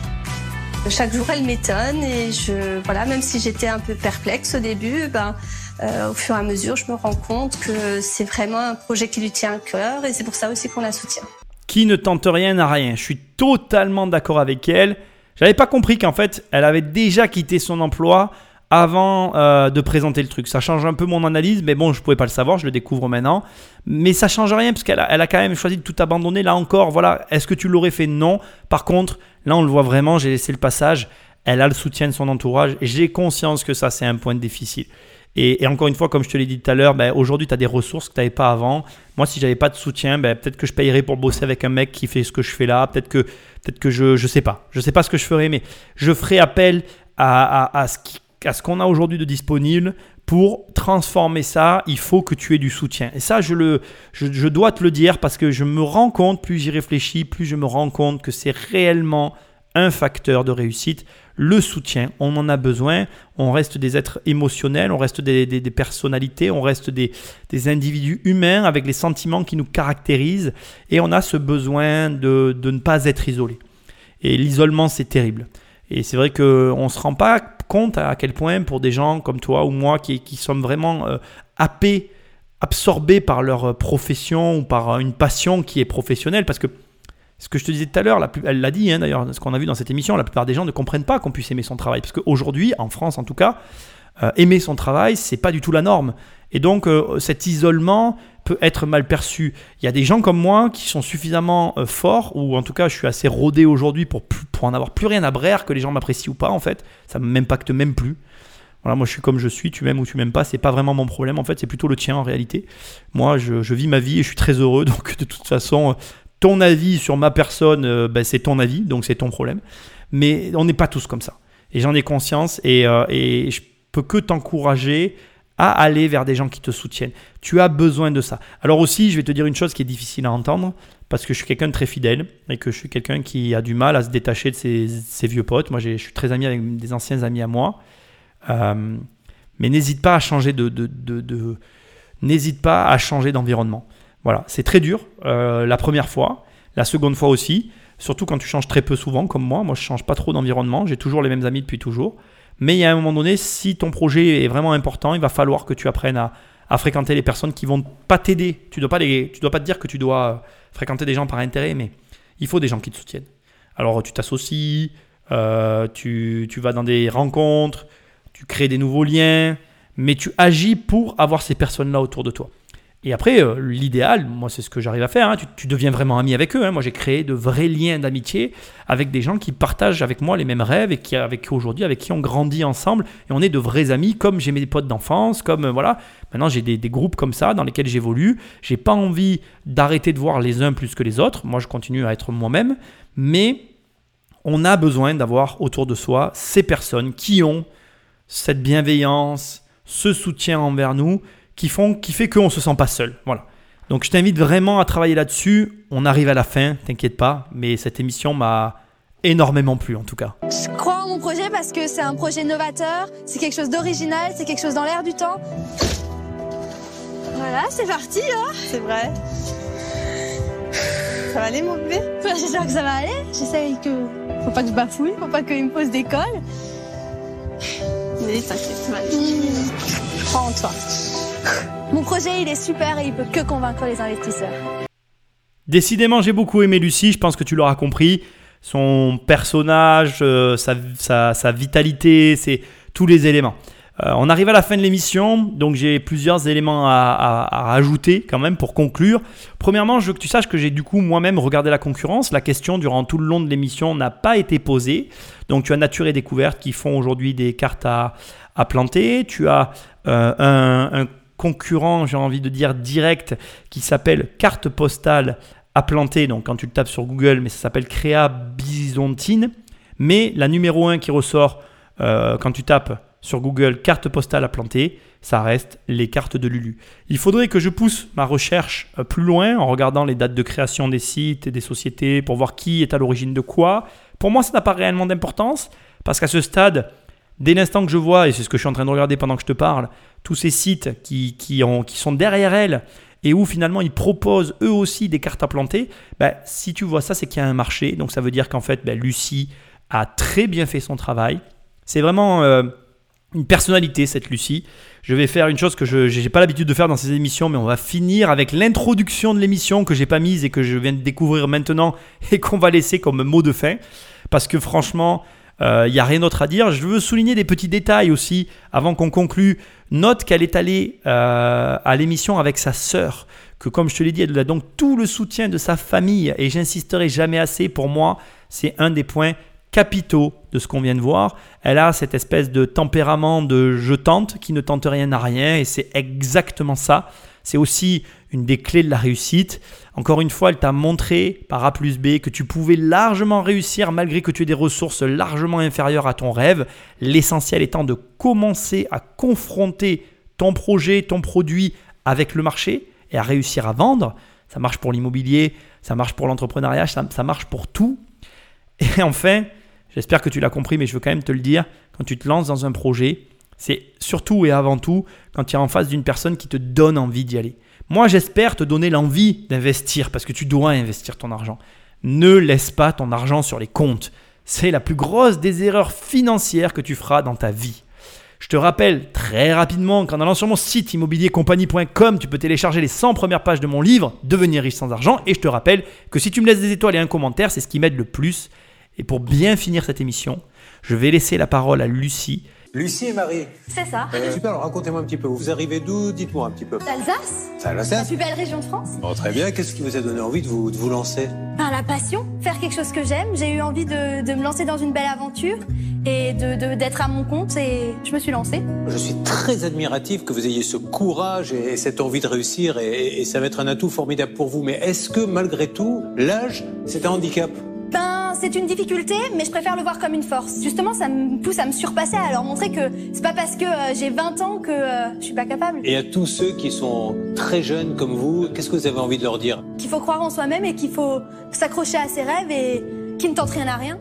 Chaque jour elle m'étonne et je voilà même si j'étais un peu perplexe au début, ben euh, au fur et à mesure je me rends compte que c'est vraiment un projet qui lui tient à cœur et c'est pour ça aussi qu'on la soutient. Qui ne tente rien n'a rien. Je suis totalement d'accord avec elle. J'avais pas compris qu'en fait elle avait déjà quitté son emploi avant euh, de présenter le truc. Ça change un peu mon analyse, mais bon, je ne pouvais pas le savoir, je le découvre maintenant. Mais ça change rien parce qu'elle a, quand même choisi de tout abandonner. Là encore, voilà, est-ce que tu l'aurais fait? Non. Par contre, là, on le voit vraiment, j'ai laissé le passage. Elle a le soutien de son entourage j'ai conscience que ça, c'est un point déficit. Et, encore une fois, comme je te l'ai dit tout à l'heure, ben, aujourd'hui, tu as des ressources que tu n'avais pas avant. Moi, si j'avais pas de soutien, ben, peut-être que je payerais pour bosser avec un mec qui fait ce que je fais là. Peut-être que, peut-être que je ne sais pas. Je sais pas ce que je ferais, mais je ferai appel à ce qui à ce qu'on a aujourd'hui de disponible, pour transformer ça, il faut que tu aies du soutien. Et ça, je, le, je, dois te le dire parce que je me rends compte, plus j'y réfléchis, plus je me rends compte que c'est réellement un facteur de réussite. Le soutien, on en a besoin. On reste des êtres émotionnels, on reste des, personnalités, on reste des, des, individus humains avec les sentiments qui nous caractérisent et on a ce besoin de, de ne pas être isolé. Et l'isolement, c'est terrible. Et c'est vrai qu'on ne se rend pas compte à quel point pour des gens comme toi ou moi qui, qui sommes vraiment euh, happés, absorbés par leur euh, profession ou par euh, une passion qui est professionnelle, parce que ce que je te disais tout à l'heure, elle l'a dit hein, d'ailleurs, ce qu'on a vu dans cette émission, la plupart des gens ne comprennent pas qu'on puisse aimer son travail. Parce qu'aujourd'hui, en France en tout cas, euh, aimer son travail, c'est pas du tout la norme. Et donc euh, cet isolement peut être mal perçu. Il y a des gens comme moi qui sont suffisamment euh, forts, ou en tout cas je suis assez rodé aujourd'hui pour, pour en avoir plus rien à brère que les gens m'apprécient ou pas en fait. Ça ne m'impacte même plus. Voilà, moi je suis comme je suis, tu m'aimes ou tu m'aimes pas, c'est pas vraiment mon problème en fait, c'est plutôt le tien en réalité. Moi je, vis ma vie et je suis très heureux, donc de toute façon, ton avis sur ma personne, ben, c'est ton avis, donc c'est ton problème. Mais on n'est pas tous comme ça. Et j'en ai conscience et, euh, et peux que t'encourager à aller vers des gens qui te soutiennent. Tu as besoin de ça. Alors aussi, je vais te dire une chose qui est difficile à entendre, parce que je suis quelqu'un de très fidèle et que je suis quelqu'un qui a du mal à se détacher de ses, vieux potes. Moi, je suis très ami avec des anciens amis à moi. Euh, mais n'hésite pas à changer de, de- de- de- n'hésite pas à changer d'environnement. Voilà, c'est très dur euh, la première fois, la seconde fois aussi, surtout quand tu changes très peu souvent comme moi. Moi, je change pas trop d'environnement, j'ai toujours les mêmes amis depuis toujours. Mais il y a un moment donné, si ton projet est vraiment important, il va falloir que tu apprennes à, fréquenter les personnes qui vont pas t'aider. Tu dois pas dois pas te dire que tu dois euh, fréquenter des gens par intérêt, mais il faut des gens qui te soutiennent. Alors tu t'associes, euh, tu, tu vas dans des rencontres, tu crées des nouveaux liens, mais tu agis pour avoir ces personnes-là autour de toi. Et après, euh, l'idéal, moi c'est ce que j'arrive à faire, hein, tu, deviens vraiment ami avec eux. hein. Moi j'ai créé de vrais liens d'amitié avec des gens qui partagent avec moi les mêmes rêves et qui, avec aujourd'hui, avec qui on grandit ensemble. Et on est de vrais amis, comme j'ai mes potes d'enfance, comme euh, voilà. Maintenant j'ai des, des groupes comme ça dans lesquels j'évolue. J'ai pas envie d'arrêter de voir les uns plus que les autres. Moi je continue à être moi-même, mais on a besoin d'avoir autour de soi ces personnes qui ont cette bienveillance, ce soutien envers nous, qui, font, qui fait qu'on ne se sent pas seul. Voilà. Donc je t'invite vraiment à travailler là-dessus. On arrive à la fin, t'inquiète pas, mais cette émission m'a énormément plu en tout cas. Je crois en mon projet parce que c'est un projet novateur, c'est quelque chose d'original, c'est quelque chose dans l'air du temps. Voilà, c'est parti, hein C'est vrai. Ça va aller mon bébé? Enfin, J'espère que ça va aller. J'essaye que. Faut pas que je bafouille, faut pas qu'il me pose des cols. Mais t'inquiète, ça va aller. Prends en toi. Mon projet, il est super et il peut que convaincre les investisseurs. Décidément, j'ai beaucoup aimé Lucie, je pense que tu l'auras compris. Son personnage, euh, sa, sa- vitalité, c'est tous les éléments. Euh, on arrive à la fin de l'émission, donc j'ai plusieurs éléments à, à- rajouter quand même pour conclure. Premièrement, je veux que tu saches que j'ai du coup moi-même regardé la concurrence. La question durant tout le long de l'émission n'a pas été posée. Donc tu as Nature et Découverte qui font aujourd'hui des cartes à, à planter. Tu as euh, un, un concurrent, j'ai envie de dire direct, qui s'appelle Carte Postale à planter. Donc quand tu le tapes sur Google, mais ça s'appelle Créa Bisontine. Mais la numéro 1 qui ressort euh, quand tu tapes sur Google carte postale à planter, ça reste les cartes de Lulu. Il faudrait que je pousse ma recherche euh, plus loin en regardant les dates de création des sites et des sociétés pour voir qui est à l'origine de quoi. Pour moi, ça n'a pas réellement d'importance parce qu'à ce stade, dès l'instant que je vois, et c'est ce que je suis en train de regarder pendant que je te parle, tous ces sites qui, qui, ont, qui sont derrière elle et où finalement ils proposent eux aussi des cartes à planter, bah, si tu vois ça, c'est qu'il y a un marché. Donc ça veut dire qu'en fait, bah, Lucie a très bien fait son travail. C'est vraiment euh, une personnalité, cette Lucie. Je vais faire une chose que je n'ai pas l'habitude de faire dans ces émissions, mais on va finir avec l'introduction de l'émission que j'ai pas mise et que je viens de découvrir maintenant et qu'on va laisser comme mot de fin. Parce que franchement, il n'y a rien d'autre à dire. Je veux souligner des petits détails aussi avant qu'on conclue. Note qu'elle est allée euh, à l'émission avec sa sœur, que comme je te l'ai dit, elle a donc tout le soutien de sa famille. Et j'insisterai jamais assez, pour moi, c'est un des points capitaux de ce qu'on vient de voir. Elle a cette espèce de tempérament de je tente qui ne tente rien à rien et c'est exactement ça. C'est aussi une des clés de la réussite. Encore une fois, elle t'a montré par A plus B que tu pouvais largement réussir malgré que tu aies des ressources largement inférieures à ton rêve. L'essentiel étant de commencer à confronter ton projet, ton produit avec le marché et à réussir à vendre. Ça marche pour l'immobilier, ça marche pour l'entrepreneuriat, ça, ça marche pour tout. Et enfin, j'espère que tu l'as compris, mais je veux quand même te le dire, quand tu te lances dans un projet, c'est surtout et avant tout quand tu es en face d'une personne qui te donne envie d'y aller. Moi, j'espère te donner l'envie d'investir parce que tu dois investir ton argent. Ne laisse pas ton argent sur les comptes. C'est la plus grosse des erreurs financières que tu feras dans ta vie. Je te rappelle très rapidement qu'en allant sur mon site immobiliercompagnie.com, tu peux télécharger les 100 premières pages de mon livre Devenir riche sans argent. Et je te rappelle que si tu me laisses des étoiles et un commentaire, c'est ce qui m'aide le plus. Et pour bien finir cette émission, je vais laisser la parole à Lucie Lucie et Marie. C'est ça. Euh, super, alors racontez-moi un petit peu. Vous arrivez d'où Dites-moi un petit peu. D'Alsace à La plus belle région de France Bon, très bien. Qu'est-ce qui vous a donné envie de vous, de vous lancer? Par la passion, faire quelque chose que j'aime. J'ai eu envie de, de me lancer dans une belle aventure et de de- d'être à mon compte et je me suis lancée. Je suis très admiratif que vous ayez ce courage et, et cette envie de réussir et, et ça va être un atout formidable pour vous. Mais est-ce que malgré tout, l'âge, c'est un handicap? Ben, c'est une difficulté, mais je préfère le voir comme une force. Justement, ça me pousse à me surpasser, à leur montrer que c'est pas parce que euh, j'ai 20 ans que euh, je suis pas capable. Et à tous ceux qui sont très jeunes comme vous, qu'est-ce que vous avez envie de leur dire? Qu'il faut croire en soi-même et qu'il faut s'accrocher à ses rêves et qui ne tente rien à rien.